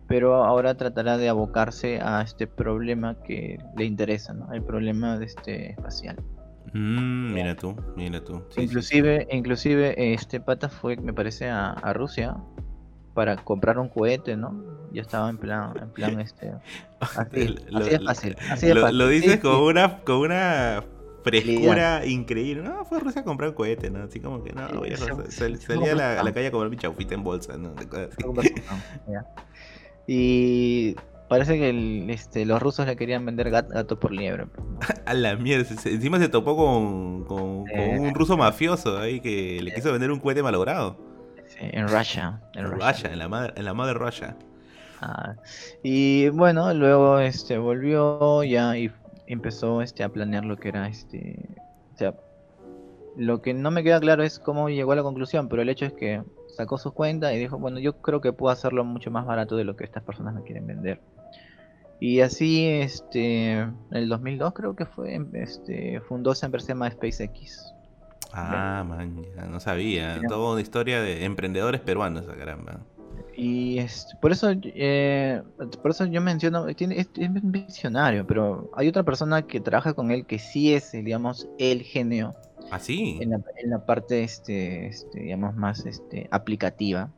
[SPEAKER 2] pero ahora tratará de abocarse a este problema que le interesa, ¿no? El problema de este espacial.
[SPEAKER 1] Mm, mira tú, mira tú.
[SPEAKER 2] inclusive, inclusive este pata fue, me parece, a, a Rusia para comprar un cohete, ¿no? Ya estaba en plan, en plan este. Así, lo, así de fácil. Así de
[SPEAKER 1] lo,
[SPEAKER 2] fácil.
[SPEAKER 1] lo dices con una, con una frescura increíble. No, fue a Rusia a comprar un cohete, ¿no? Así como que no, voy a salía a la, a la, calle a comprar mi chaufita en bolsa, ¿no?
[SPEAKER 2] y parece que el, este, los rusos le querían vender gato, por liebre.
[SPEAKER 1] A la mierda, encima se topó con, con, con un ruso mafioso ahí que le quiso vender un cohete malogrado
[SPEAKER 2] en Russia.
[SPEAKER 1] En, Russia, en la madre, en la madre Russia.
[SPEAKER 2] Ah, y bueno, luego este volvió ya y empezó este a planear lo que era este, o sea, lo que no me queda claro es cómo llegó a la conclusión, pero el hecho es que sacó su cuenta y dijo, bueno, yo creo que puedo hacerlo mucho más barato de lo que estas personas me quieren vender. Y así, este, en el 2002 creo que fue, este, fundó esa empresa llamada SpaceX.
[SPEAKER 1] Ah, man, ya no sabía. Toda una historia de emprendedores peruanos, esa caramba.
[SPEAKER 2] Y es, por eso eh, por eso yo menciono, tiene, es, visionario, pero hay otra persona que trabaja con él que sí es, digamos, el genio.
[SPEAKER 1] ¿Ah, sí?
[SPEAKER 2] En la, en la parte, este, este, digamos, más este, aplicativa.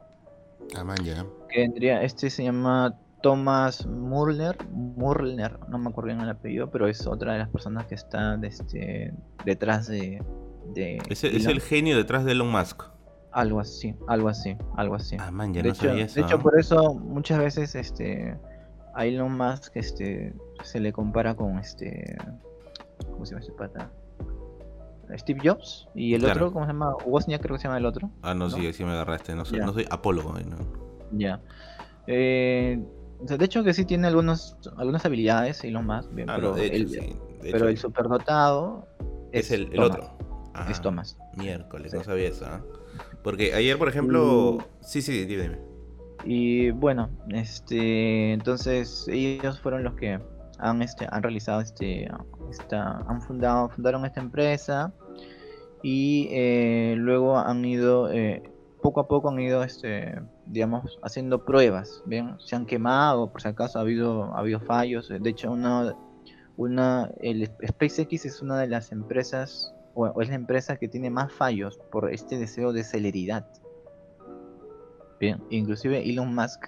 [SPEAKER 1] Ah, man, ya.
[SPEAKER 2] Que vendría, este se llama Thomas Murler, Murler, no me acuerdo bien el apellido, pero es otra de las personas que está este, detrás de... de
[SPEAKER 1] es, es el genio detrás de Elon Musk.
[SPEAKER 2] Algo así, algo así, algo así.
[SPEAKER 1] Ah, man, ya
[SPEAKER 2] de
[SPEAKER 1] no
[SPEAKER 2] hecho,
[SPEAKER 1] eso.
[SPEAKER 2] De hecho, por eso muchas veces este, a Elon Musk este, se le compara con este... ¿Cómo se llama ese pata? Steve Jobs y el otro, ¿cómo se llama? Wozniak creo que se llama el otro.
[SPEAKER 1] Ah, no, sí, sí me agarraste, no soy, no soy apólogo. ¿no?
[SPEAKER 2] Ya. Eh, de hecho que sí tiene algunos, algunas habilidades, Elon Musk, bien, ah, pero, el, pero el superdotado
[SPEAKER 1] es, el, el otro.
[SPEAKER 2] es Thomas.
[SPEAKER 1] Miércoles, no sabía eso. ¿eh? Porque ayer, por ejemplo... Sí, sí, dime.
[SPEAKER 2] Y bueno, este, entonces ellos fueron los que han, este, han realizado este, esta, han fundado, fundaron esta empresa y eh, luego han ido, eh, poco a poco han ido, este, digamos, haciendo pruebas, bien, se han quemado, por si acaso ha habido, ha habido fallos, de hecho una, una, el SpaceX es una de las empresas o, es la empresa que tiene más fallos por este deseo de celeridad. Bien, inclusive Elon Musk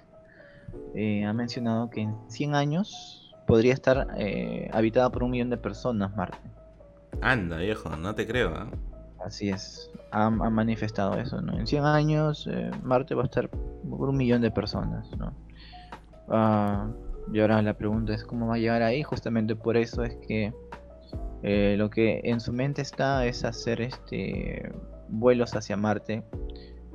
[SPEAKER 2] eh, ha mencionado que en 100 años podría estar eh, habitada por un millón de personas Marte.
[SPEAKER 1] Anda, viejo, no te creo. ¿eh?
[SPEAKER 2] Así es, ha, manifestado eso, ¿no? En 100 años Marte va a estar por un millón de personas, ¿no? Ah, y ahora la pregunta es cómo va a llegar ahí, justamente por eso es que eh, lo que en su mente está es hacer este vuelos hacia Marte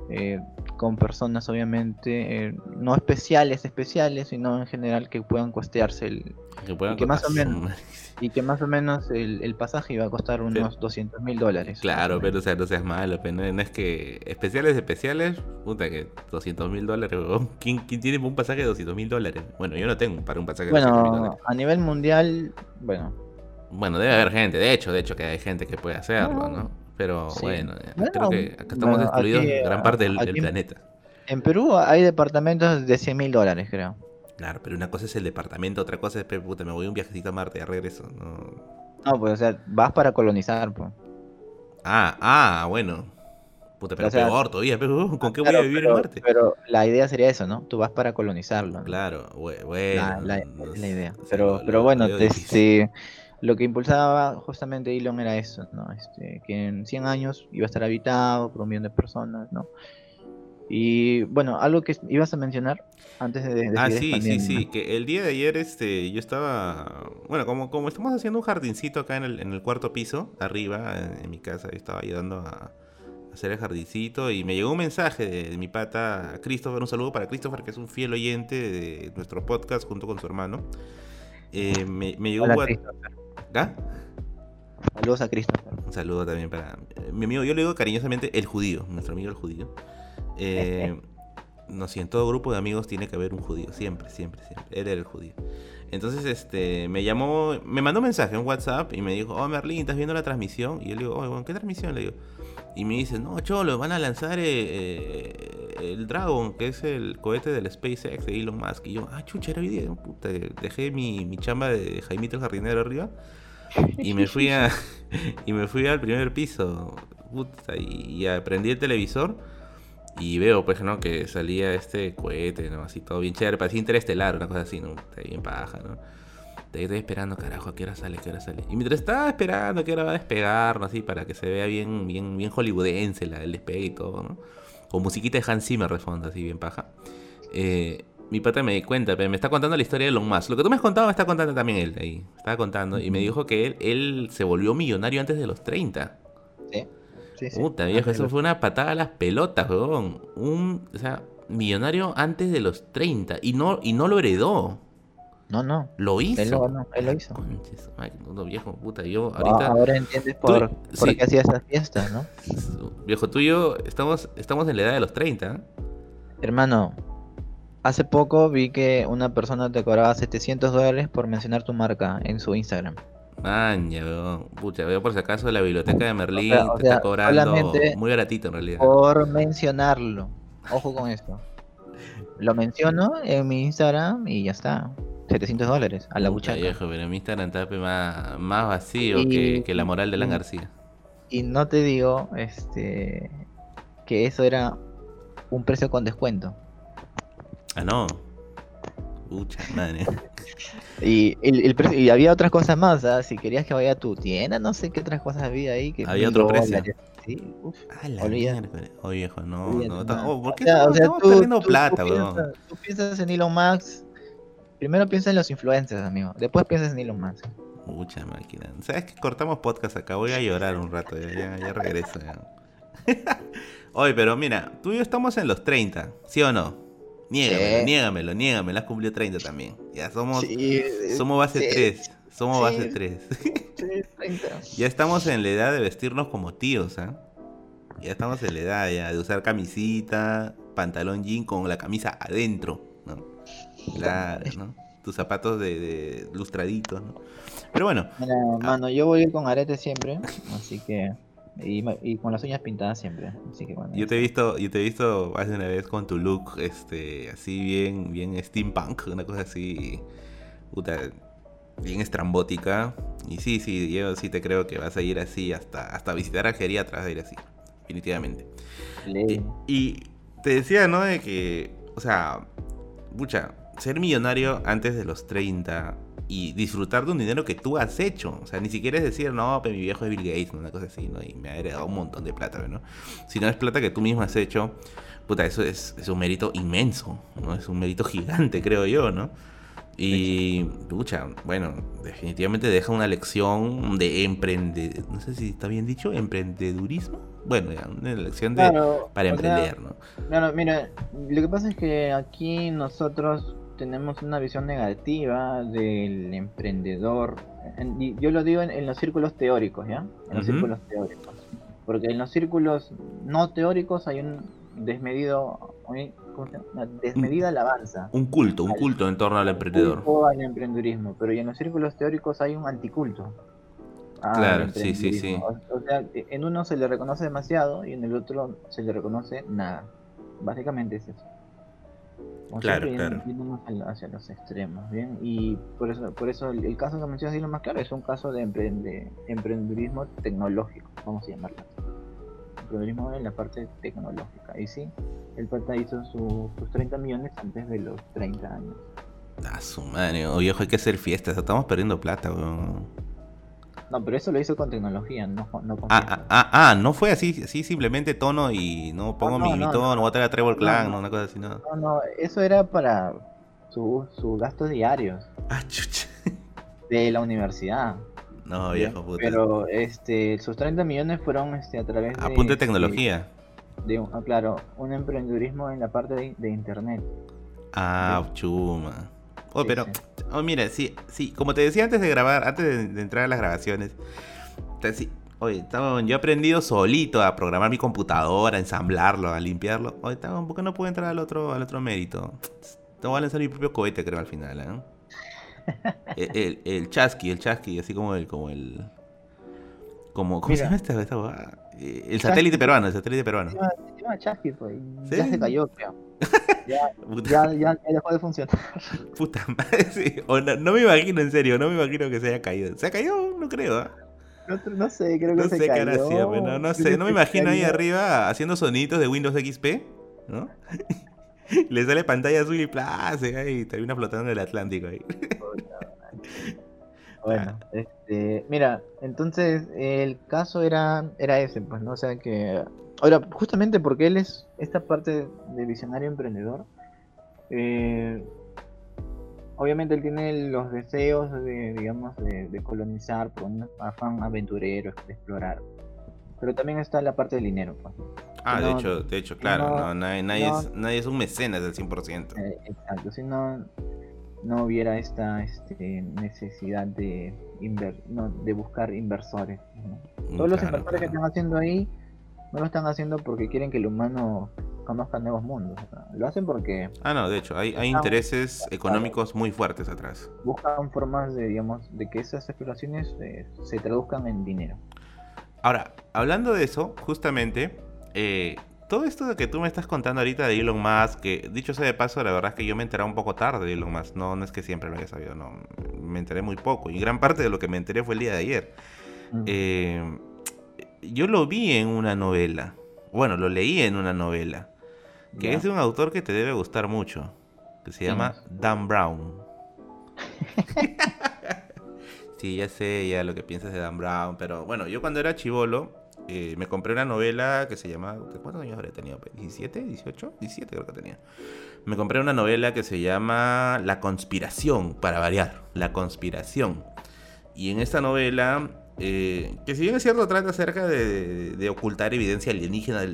[SPEAKER 2] eh, con personas obviamente eh, no especiales especiales sino en general que puedan costearse el que y, que más o menos, y que más o menos el, pasaje iba a costar unos 200 mil dólares
[SPEAKER 1] claro pero o sea no seas malo pero no, es que especiales especiales puta que 200 mil dólares ¿Quién, ¿Quién, tiene un pasaje de 200 mil dólares bueno yo no tengo para un pasaje
[SPEAKER 2] de 200 mil dólares. a nivel mundial bueno
[SPEAKER 1] bueno, debe haber gente, de hecho, de hecho que hay gente que puede hacerlo, ¿no? Pero bueno, creo que acá estamos excluidos gran parte del, planeta.
[SPEAKER 2] En Perú hay departamentos de 100 mil dólares, creo.
[SPEAKER 1] Claro, pero una cosa es el departamento, otra cosa es, puta, me voy un viajecito a Marte, a regreso. No,
[SPEAKER 2] no pues, o sea, vas para colonizar, pues.
[SPEAKER 1] Ah, ah, bueno. Puta, pero peor todavía, pero ¿con qué voy a vivir en Marte?
[SPEAKER 2] Pero la idea sería eso, ¿no? Tú vas para colonizarlo.
[SPEAKER 1] Claro, bueno.
[SPEAKER 2] La, la, la idea. Pero, pero bueno, este lo que impulsaba justamente Elon era eso, ¿no? Este, que en 100 años iba a estar habitado por un millón de personas, ¿no? Y bueno, algo que ibas a mencionar antes de...
[SPEAKER 1] ah, sí, sí, sí, que el día de ayer este, yo estaba, bueno, como, como estamos haciendo un jardincito acá en el, en el cuarto piso, arriba, en, mi casa, yo estaba ayudando a, hacer el jardincito y me llegó un mensaje de, mi pata Christopher, un saludo para Christopher, que es un fiel oyente de nuestro podcast junto con su hermano. Eh, me, me, llegó un
[SPEAKER 2] Saludos a Christopher.
[SPEAKER 1] Un saludo también para mi amigo, yo le digo cariñosamente el judío, nuestro amigo el judío. Eh, no sé, en todo grupo de amigos tiene que haber un judío, siempre, siempre, siempre. Él era el judío. Entonces, este, me llamó, me mandó un mensaje en WhatsApp y me dijo, oh Merlin, ¿estás viendo la transmisión? Y yo le digo, oh, ¿qué transmisión? Le digo. Y me dice, no, cholo, van a lanzar eh, eh, el Dragon, que es el cohete del SpaceX de Elon Musk. Y yo, ah, chucha, era video, puta, dejé mi, mi chamba de Jaimito el jardinero arriba y me fui a y me fui al primer piso. Y, aprendí el televisor y veo pues no que salía este cohete no así todo bien chévere parecía interestelar una cosa así no está bien paja no estoy esperando carajo a qué hora sale qué hora sale y mientras estaba esperando a qué hora va a despegar ¿no? así para que se vea bien bien bien hollywoodense el despegue y todo no con musiquita de Hans Zimmer de así bien paja. Eh, mi pata me di cuenta, pero me está contando la historia de Elon Musk. Lo que tú me has contado me está contando también él ahí. Estaba contando y me dijo que él, él se volvió millonario antes de los 30.
[SPEAKER 2] Sí.
[SPEAKER 1] Sí, sí. Puta viejo, eso fue una patada a las pelotas, weón. Un, o sea, millonario antes de los 30 y no, y no lo heredó.
[SPEAKER 2] No, no.
[SPEAKER 1] ¿Lo hizo?
[SPEAKER 2] Él lo, él lo hizo.
[SPEAKER 1] Conches, no, viejo, puta, yo ahorita...
[SPEAKER 2] ahora entiendes por, por qué hacía esas fiestas, ¿no?
[SPEAKER 1] Viejo, tú y yo estamos, estamos en la edad de los 30.
[SPEAKER 2] Hermano, hace poco vi que una persona te cobraba 700 dólares por mencionar tu marca en su Instagram.
[SPEAKER 1] Maña, veo. Pucha, veo por si acaso la biblioteca de Merlín te está cobrando muy baratito en realidad.
[SPEAKER 2] Por mencionarlo. Ojo con esto. Lo menciono en mi Instagram y ya está. 700 dólares a la buchaca.
[SPEAKER 1] Viejo, pero mi Instagram está más, más vacío que, la moral de la García.
[SPEAKER 2] Y no te digo este que eso era un precio con descuento.
[SPEAKER 1] Ah, no. Pucha, madre.
[SPEAKER 2] y, el, y había otras cosas más, ¿ah? si querías que vaya a tu tienda, no sé qué otras cosas había ahí. Que
[SPEAKER 1] había otro precio.
[SPEAKER 2] Sí, uf,
[SPEAKER 1] ah, la Oye, viejo, no, no, oh, ¿por qué estamos perdiendo plata,
[SPEAKER 2] weón? Tú piensas en Elon Musk Primero piensa en los influencers, amigo. Después piensa en Elon Musk.
[SPEAKER 1] Mucha máquina. ¿Sabes que cortamos podcast acá? Voy a llorar un rato. Ya, ya, regreso. Oye, pero mira, tú y yo estamos en los 30, ¿sí o no? Niégamelo, niégamelo, niégamelo. Has cumplido 30 también. Ya somos, somos base 3. Somos base 3. ya estamos en la edad de vestirnos como tíos, ¿ah? Ya estamos en la edad ya de usar camisita, pantalón jean con la camisa adentro, ¿no? Claro, ¿no? Tus zapatos de, lustraditos, ¿no? Pero bueno.
[SPEAKER 2] Mira, ah. mano, yo voy con arete siempre, así que. Y, con las uñas pintadas siempre. Así que bueno.
[SPEAKER 1] Yo te he visto, yo te he visto hace una vez con tu look, este, así bien, bien steampunk, una cosa así. Puta, bien estrambótica. Y sí, sí, yo sí te creo que vas a ir así hasta, hasta visitar a atrás de ir así. Definitivamente. Y, y, te decía, ¿no? De que, o sea, pucha, ser millonario antes de los 30 y disfrutar de un dinero que tú has hecho. O sea, ni siquiera es decir, no, pero mi viejo es Bill Gates, una cosa así, ¿no? Y me ha heredado un montón de plata, ¿no? Si no es plata que tú mismo has hecho, puta, eso es, es un mérito inmenso, ¿no? Es un mérito gigante, creo yo, ¿no? Y, pucha, bueno, definitivamente deja una lección de emprender, no sé si está bien dicho, emprendedurismo. Bueno, una lección de, para emprender, ¿no?
[SPEAKER 2] Claro, mira, lo que pasa es que aquí nosotros tenemos una visión negativa del emprendedor. yo lo digo en, los círculos teóricos, ¿ya? En los círculos teóricos. Porque en los círculos no teóricos hay un desmedido, una desmedida alabanza.
[SPEAKER 1] Un culto, un culto en torno al emprendedor.
[SPEAKER 2] al emprendedurismo, pero en los círculos teóricos hay un anticulto.
[SPEAKER 1] Claro, sí, sí, sí.
[SPEAKER 2] O, sea, en uno se le reconoce demasiado y en el otro se le reconoce nada. Básicamente es eso
[SPEAKER 1] claro, claro.
[SPEAKER 2] hacia los extremos, ¿bien? Y por eso, por eso el, caso que mencionas lo más claro es un caso de, emprende, emprendedurismo tecnológico, vamos a llamarlo Emprendedurismo en la parte tecnológica. Y sí, el pata hizo sus 30 millones antes de los 30 años.
[SPEAKER 1] Ah, su madre, viejo, hay que hacer fiestas, estamos perdiendo plata, weón.
[SPEAKER 2] No, pero eso lo hizo con tecnología, no, no con
[SPEAKER 1] ah, ah, ah, ah, no fue así, así simplemente tono y no pongo mi, tono, voy a traer a Trevor Clan, no, una cosa así, no.
[SPEAKER 2] No, no, eso era para sus su gastos diarios.
[SPEAKER 1] Ah, chucha.
[SPEAKER 2] De la universidad.
[SPEAKER 1] No, viejo puta.
[SPEAKER 2] Pero este, sus 30 millones fueron este, a través de.
[SPEAKER 1] Apunte de tecnología.
[SPEAKER 2] De, ah, claro, un emprendedurismo en la parte de, internet.
[SPEAKER 1] Ah, chuma. Oh, pero, oh, mira, sí, sí, como te decía antes de grabar, antes de, entrar a las grabaciones, sí, oye, yo he aprendido solito a programar mi computadora, a ensamblarlo, a limpiarlo. Oye, ¿por qué no puedo entrar al otro, al otro mérito? Tengo que lanzar mi propio cohete, creo, al final, ¿eh? el, el, el, chasqui, el chasqui, así como el, como el, como, ¿cómo se llama esta, esta El satélite peruano, el satélite peruano. Se
[SPEAKER 2] llama, Chasqui, pues. Ya se cayó, creo. Ya, ya, ya, dejó de funcionar.
[SPEAKER 1] Puta madre, sí. no, me imagino, en serio, no me imagino que se haya caído. ¿Se ha caído? No creo, ¿eh?
[SPEAKER 2] no, no, sé, creo que no se sé cayó.
[SPEAKER 1] Hacía, pero no sé, no me imagino ahí arriba haciendo sonitos de Windows XP, ¿no? Le sale pantalla azul y place, y termina flotando en el Atlántico ahí.
[SPEAKER 2] Bueno, este, mira, entonces el caso era, era ese, pues, ¿no? O sea que. Ahora, justamente porque él es esta parte de visionario emprendedor, eh, obviamente él tiene los deseos de, digamos, de, colonizar por un afán aventurero, de explorar. Pero también está la parte del dinero, pues.
[SPEAKER 1] Ah, de hecho, de hecho, claro, no, nadie, nadie, es, nadie, es, un mecenas del
[SPEAKER 2] 100%. Eh, exacto, si no no hubiera esta este, necesidad de, de buscar inversores. Mm, Todos los inversores que están haciendo ahí no lo están haciendo porque quieren que el humano conozca nuevos mundos. lo hacen porque...
[SPEAKER 1] Ah, no, de hecho, hay, hay intereses económicos muy fuertes atrás.
[SPEAKER 2] Buscan formas de, digamos, de que esas exploraciones eh, se traduzcan en dinero.
[SPEAKER 1] Ahora, hablando de eso, justamente, eh, todo esto de que tú me estás contando ahorita de Elon Musk, que dicho sea de paso, la verdad es que yo me enteré un poco tarde de Elon Musk, no, no es que siempre lo haya sabido, no, me enteré muy poco, y gran parte de lo que me enteré fue el día de ayer. Eh, yo lo vi en una novela, bueno, lo leí en una novela, que es de un autor que te debe gustar mucho, que se llama Dan Brown. sí, ya sé ya lo que piensas de Dan Brown, pero bueno, yo cuando era chivolo eh, me compré una novela que se llama, ¿cuántos años habría tenido? ¿17? ¿18? 17 creo que tenía. Me compré una novela que se llama La conspiración, para variar, La conspiración. Y en esta novela eh, que si bien es cierto trata acerca de, ocultar evidencia alienígena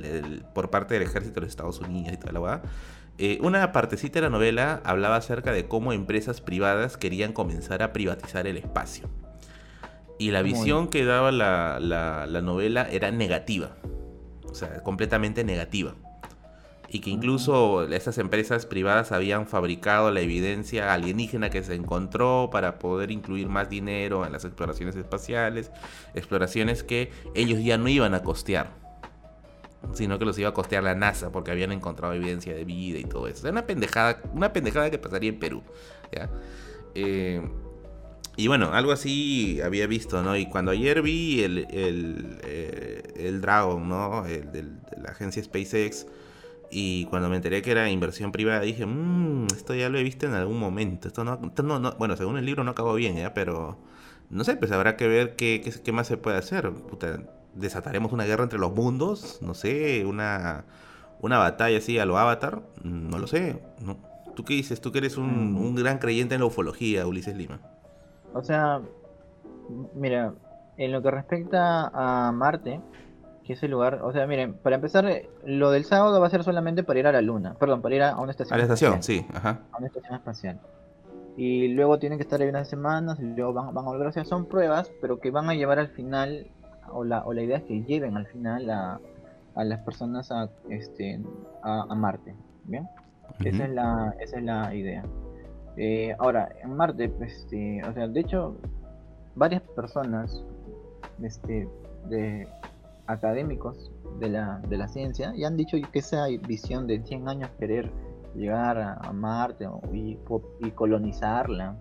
[SPEAKER 1] por parte del ejército de los Estados Unidos y toda la weá, eh, una partecita de la novela hablaba acerca de cómo empresas privadas querían comenzar a privatizar el espacio. Y la visión que daba la, la novela era negativa, o sea, completamente negativa y que incluso estas empresas privadas habían fabricado la evidencia alienígena que se encontró para poder incluir más dinero en las exploraciones espaciales, exploraciones que ellos ya no iban a costear, sino que los iba a costear la NASA porque habían encontrado evidencia de vida y todo eso. Es una pendejada, una pendejada que pasaría en Perú. Eh, y bueno, algo así había visto, ¿no? Y cuando ayer vi el, el, eh, el Dragon, ¿no? El, de la agencia SpaceX, y cuando me enteré que era inversión privada, dije, mmm, esto ya lo he visto en algún momento. Esto no, no, no bueno, según el libro no acabó bien, ¿ya? Pero no sé, pues habrá que ver qué, qué, más se puede hacer. desataremos una guerra entre los mundos, no sé, una, una batalla así a lo Avatar, no lo sé. No. ¿Tú qué dices? Tú que eres un, un gran creyente en la ufología, Ulises Lima.
[SPEAKER 2] O sea, mira, en lo que respecta a Marte, que ese lugar, o sea, miren, para empezar, lo del sábado va a ser solamente para ir a la luna, perdón, para ir a una estación.
[SPEAKER 1] A la estación, sí, ajá.
[SPEAKER 2] A una estación espacial. Y luego tienen que estar ahí unas semanas, y luego van, van a volver, o sea, son pruebas, pero que van a llevar al final, o la, o la idea es que lleven al final a, a las personas a, este, a, Marte, ¿bien? esa, es la, esa es la idea. Eh, ahora, en Marte, este, o sea, de hecho, varias personas este, de, académicos de la, de la ciencia y han dicho que esa visión de 100 años querer llegar a, Marte y, colonizarla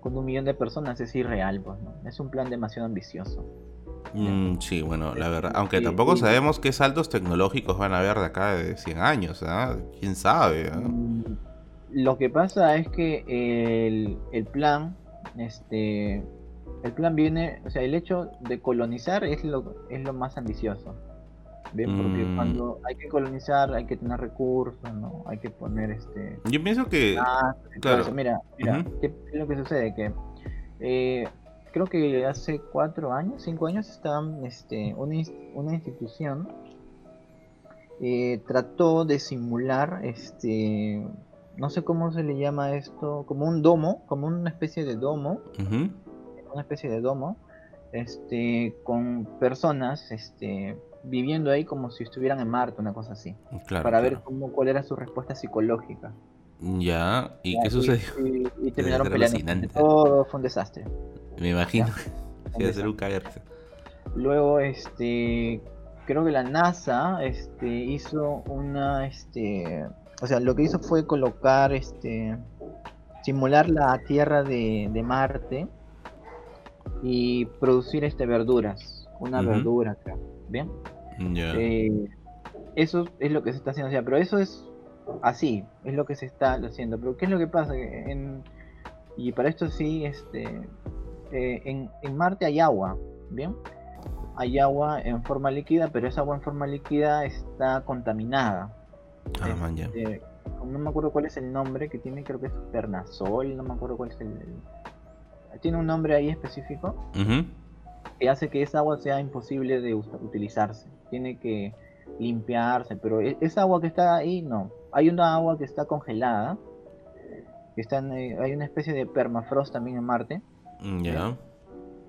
[SPEAKER 2] con un millón de personas es irreal, pues, ¿no? Es un plan demasiado ambicioso.
[SPEAKER 1] Mm, sí, bueno, la verdad. Aunque tampoco sabemos qué saltos tecnológicos van a haber de acá de 100 años, ¿ah? ¿Quién sabe? Mm,
[SPEAKER 2] lo que pasa es que el, el plan este, el plan viene, o sea, el hecho de colonizar es lo, es lo más ambicioso. Bien, porque mm. cuando hay que colonizar hay que tener recursos, ¿no? Hay que poner este...
[SPEAKER 1] Yo pienso que...
[SPEAKER 2] claro. Mira, mira, ¿qué es lo que sucede? Que eh, creo que hace cuatro años, cinco años, está este, una, una institución eh, trató de simular este no sé cómo se le llama esto, como un domo, como una especie de domo, una especie de domo, este, con personas, este, viviendo ahí como si estuvieran en Marte, una cosa así, para ver cómo, cuál era su respuesta psicológica.
[SPEAKER 1] Ya, ¿y qué sucedió?
[SPEAKER 2] Y, terminaron peleando. Todo fue un desastre.
[SPEAKER 1] Me imagino. Sí, ser un
[SPEAKER 2] Luego, este, creo que la NASA, este, hizo una, este, o sea, lo que hizo fue colocar, este, simular la Tierra de, de Marte y producir este verduras, una verdura, creo. ¿Bien? Eh, eso es lo que se está haciendo, o sea, pero eso es así, es lo que se está haciendo. Pero ¿qué es lo que pasa? En, y para esto sí, este, eh, en, en, Marte hay agua, ¿bien? Hay agua en forma líquida, pero esa agua en forma líquida está contaminada.
[SPEAKER 1] Ah, este,
[SPEAKER 2] no me acuerdo cuál es el nombre que tiene, creo que es Pernasol, no me acuerdo cuál es el tiene un nombre ahí específico que hace que esa agua sea imposible de utilizarse. Tiene que limpiarse, pero e-, esa agua que está ahí no. Hay una agua que está congelada están, eh, hay una especie de permafrost también en Marte.
[SPEAKER 1] Mm.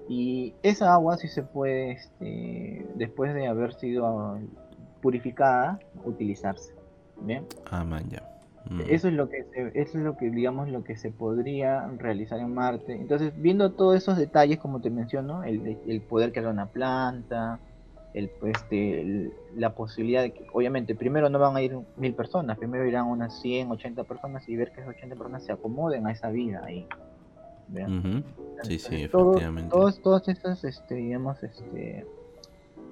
[SPEAKER 2] Y esa agua sí se puede, este, después de haber sido purificada, utilizarse. ¿Bien?
[SPEAKER 1] Ah, man, ya.
[SPEAKER 2] Mm. Eso es lo que eso es lo que digamos lo que se podría realizar en Marte. Entonces, viendo todos esos detalles como te menciono, el, el poder que haga una planta, el, este, la posibilidad de que, obviamente, primero no van a ir mil personas, primero irán unas 100, 80 personas y ver que esas 80 personas se acomoden a esa vida ahí.
[SPEAKER 1] Sí, sí, efectivamente.
[SPEAKER 2] Todos, todos esos, este, digamos, este,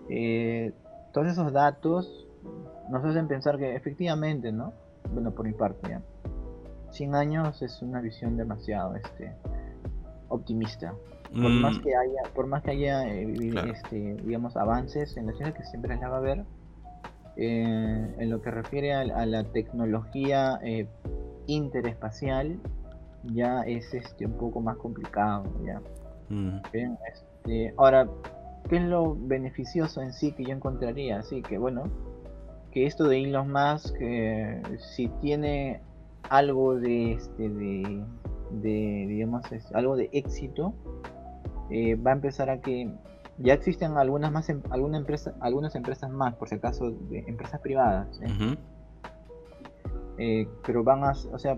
[SPEAKER 2] eh, todos esos datos nos hacen pensar que efectivamente, ¿no? Bueno, por mi parte, ya. 100 años es una visión demasiado este, optimista por más mm. que haya por más que haya eh, este, digamos avances en la ciencia que siempre la va a haber eh, en lo que refiere a, la tecnología eh, interespacial ya es este un poco más complicado ya mm. este, ahora qué es lo beneficioso en sí que yo encontraría así que bueno que esto de Elon Musk si tiene algo de este de, de digamos algo de éxito eh, va a empezar a que ya existen algunas más em, alguna empresa, algunas empresas más, por si acaso, de empresas privadas. ¿eh? Eh, pero van a, o sea,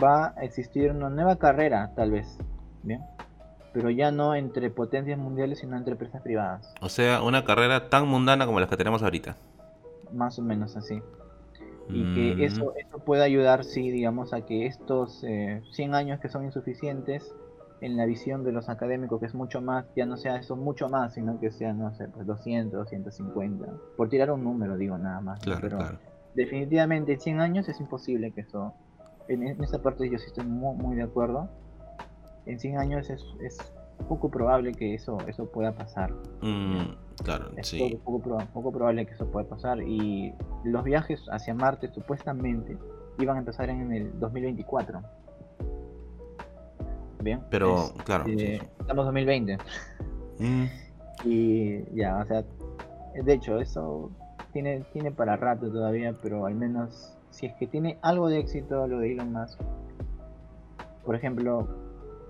[SPEAKER 2] va a existir una nueva carrera, tal vez, bien, pero ya no entre potencias mundiales, sino entre empresas privadas.
[SPEAKER 1] O sea, una carrera tan mundana como las que tenemos ahorita.
[SPEAKER 2] Más o menos así. Y que eso, eso puede ayudar, sí, digamos, a que estos 100 años que son insuficientes en la visión de los académicos, que es mucho más, ya no sea eso mucho más, sino que sea, no sé, pues 200, 250, por tirar un número, digo nada más. Pero definitivamente en 100 años es imposible que eso, en, esa parte yo sí estoy muy, muy de acuerdo, en 100 años es, es poco probable que eso, eso pueda pasar.
[SPEAKER 1] Mm, claro,
[SPEAKER 2] es
[SPEAKER 1] sí.
[SPEAKER 2] Poco, poco, probable que eso pueda pasar y los viajes hacia Marte supuestamente iban a empezar en el 2024 Bien.
[SPEAKER 1] Pero, claro.
[SPEAKER 2] Estamos en 2020. Mm. Y ya, o sea, de hecho, eso tiene, tiene para rato todavía, pero al menos si es que tiene algo de éxito lo de Elon Musk. Por ejemplo,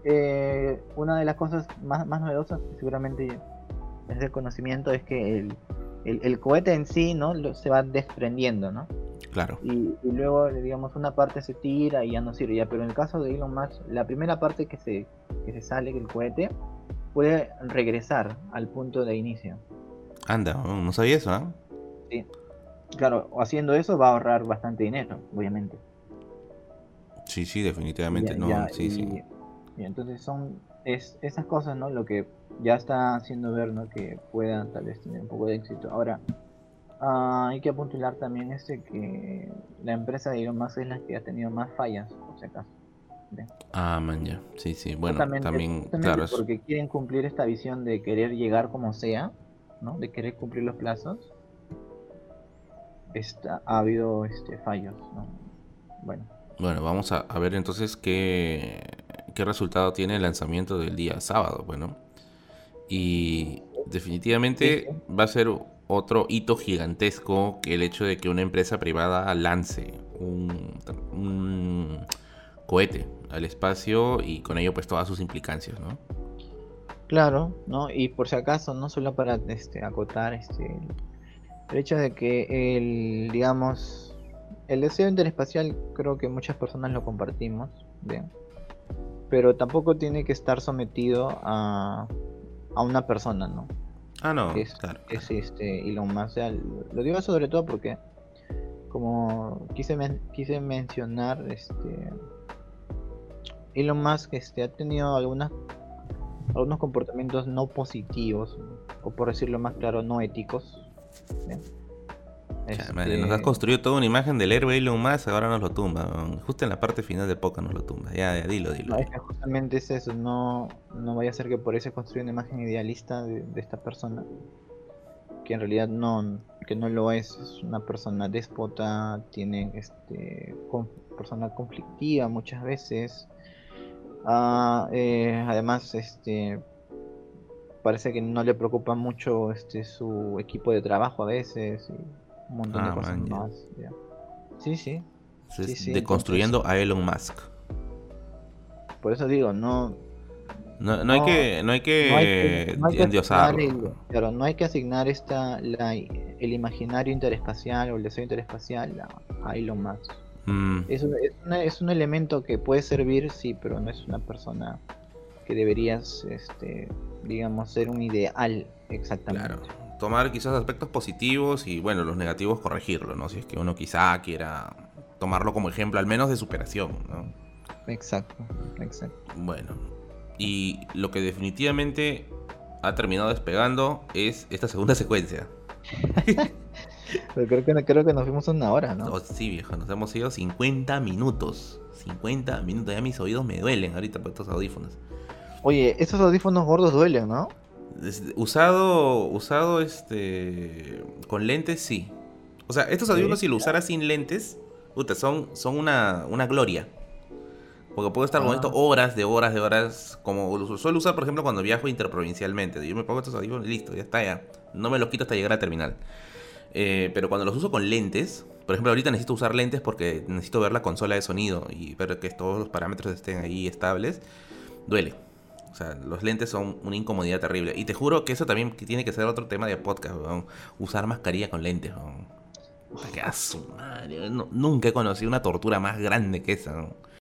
[SPEAKER 2] eh, una de las cosas más, más novedosas seguramente es el conocimiento es que el, el, el cohete en sí no se va desprendiendo, ¿no?
[SPEAKER 1] Claro.
[SPEAKER 2] Y, luego, digamos, una parte se tira y ya no sirve. Ya, pero en el caso de Elon Musk, la primera parte que se, que se sale del cohete puede regresar al punto de inicio.
[SPEAKER 1] Anda, no sabía eso, ¿ah?
[SPEAKER 2] Sí. Claro, haciendo eso va a ahorrar bastante dinero, obviamente.
[SPEAKER 1] Sí, sí, definitivamente. no, sí, sí.
[SPEAKER 2] Y entonces son es, esas cosas, ¿no? Lo que ya está haciendo ver, ¿no? Que puedan tal vez tener un poco de éxito. Ahora, Ah, hay que apuntar también este que la empresa de Elon Musk es la que ha tenido más fallas, por si acaso.
[SPEAKER 1] Ah, man, ya. Sí, sí. Bueno, también, claro.
[SPEAKER 2] Porque quieren cumplir esta visión de querer llegar como sea, ¿no? De querer cumplir los plazos. Está, ha habido este, fallos, ¿no? Bueno.
[SPEAKER 1] Bueno, vamos a, ver entonces qué, qué resultado tiene el lanzamiento del día sábado, bueno. Y definitivamente va a ser otro hito gigantesco que el hecho de que una empresa privada lance un, cohete al espacio y con ello pues todas sus implicancias, ¿no?
[SPEAKER 2] Claro, ¿no? Y por si acaso, no solo para este, acotar este, el hecho de que el, digamos, el deseo interespacial creo que muchas personas lo compartimos, bien, pero tampoco tiene que estar sometido a, a una persona, ¿no?
[SPEAKER 1] Ah, no,
[SPEAKER 2] es,
[SPEAKER 1] claro,
[SPEAKER 2] es este Elon Musk. lo digo sobre todo porque, como quise, quise mencionar, este Elon Musk este, ha tenido algunas, algunos comportamientos no positivos, o por decirlo más claro, no éticos.
[SPEAKER 1] Este, nos has construido toda una imagen del héroe Elon Musk, ahora nos lo tumba. Justo en la parte final de Poca nos lo tumba. Ya, dilo, dilo.
[SPEAKER 2] justamente es eso, no, no vaya a ser que por eso construya una imagen idealista de, esta persona. Que en realidad no, que no lo es, es una persona déspota, tiene este persona conflictiva muchas veces. Ah, eh, además, este parece que no le preocupa mucho este su equipo de trabajo a veces un montón de ah, cosas más. Sí, sí.
[SPEAKER 1] Deconstruyendo a Elon Musk.
[SPEAKER 2] Por eso digo, no,
[SPEAKER 1] no, no, hay que, no hay que, no
[SPEAKER 2] pero no hay que asignar esta, la, el imaginario interespacial o el deseo interespacial a, Elon Musk. Mm. Es, un, es, un elemento que puede servir, sí, pero no es una persona que deberías, este, digamos, ser un ideal exactamente. Claro.
[SPEAKER 1] Tomar quizás aspectos positivos y, bueno, los negativos corregirlo, ¿no? Si es que uno quizá quiera tomarlo como ejemplo, al menos de superación, ¿no?
[SPEAKER 2] Exacto, exacto.
[SPEAKER 1] Bueno, y lo que definitivamente ha terminado despegando es esta segunda secuencia.
[SPEAKER 2] Pero creo que, creo que nos fuimos una hora, ¿no?
[SPEAKER 1] Oh, sí, viejo, nos hemos ido 50 minutos. 50 minutos, ya mis oídos me duelen ahorita por estos audífonos.
[SPEAKER 2] Oye, esos audífonos gordos duelen, ¿no?
[SPEAKER 1] Usado, usado este, con lentes, sí. O sea, estos audífonos si lo usara sin lentes, puta, son, son una, una gloria. Porque puedo estar con esto horas, de horas, de horas. Como suelo usar, por ejemplo, cuando viajo interprovincialmente. Yo me pongo estos audífonos y listo, ya está, ya. No me los quito hasta llegar a terminal. Eh, pero cuando los uso con lentes, por ejemplo, ahorita necesito usar lentes porque necesito ver la consola de sonido y ver que todos los parámetros estén ahí estables, duele. O sea, los lentes son una incomodidad terrible. Y te juro que eso también tiene que ser otro tema de podcast, usar mascarilla con lentes. ¿no? nunca he conocido una tortura más grande que esa.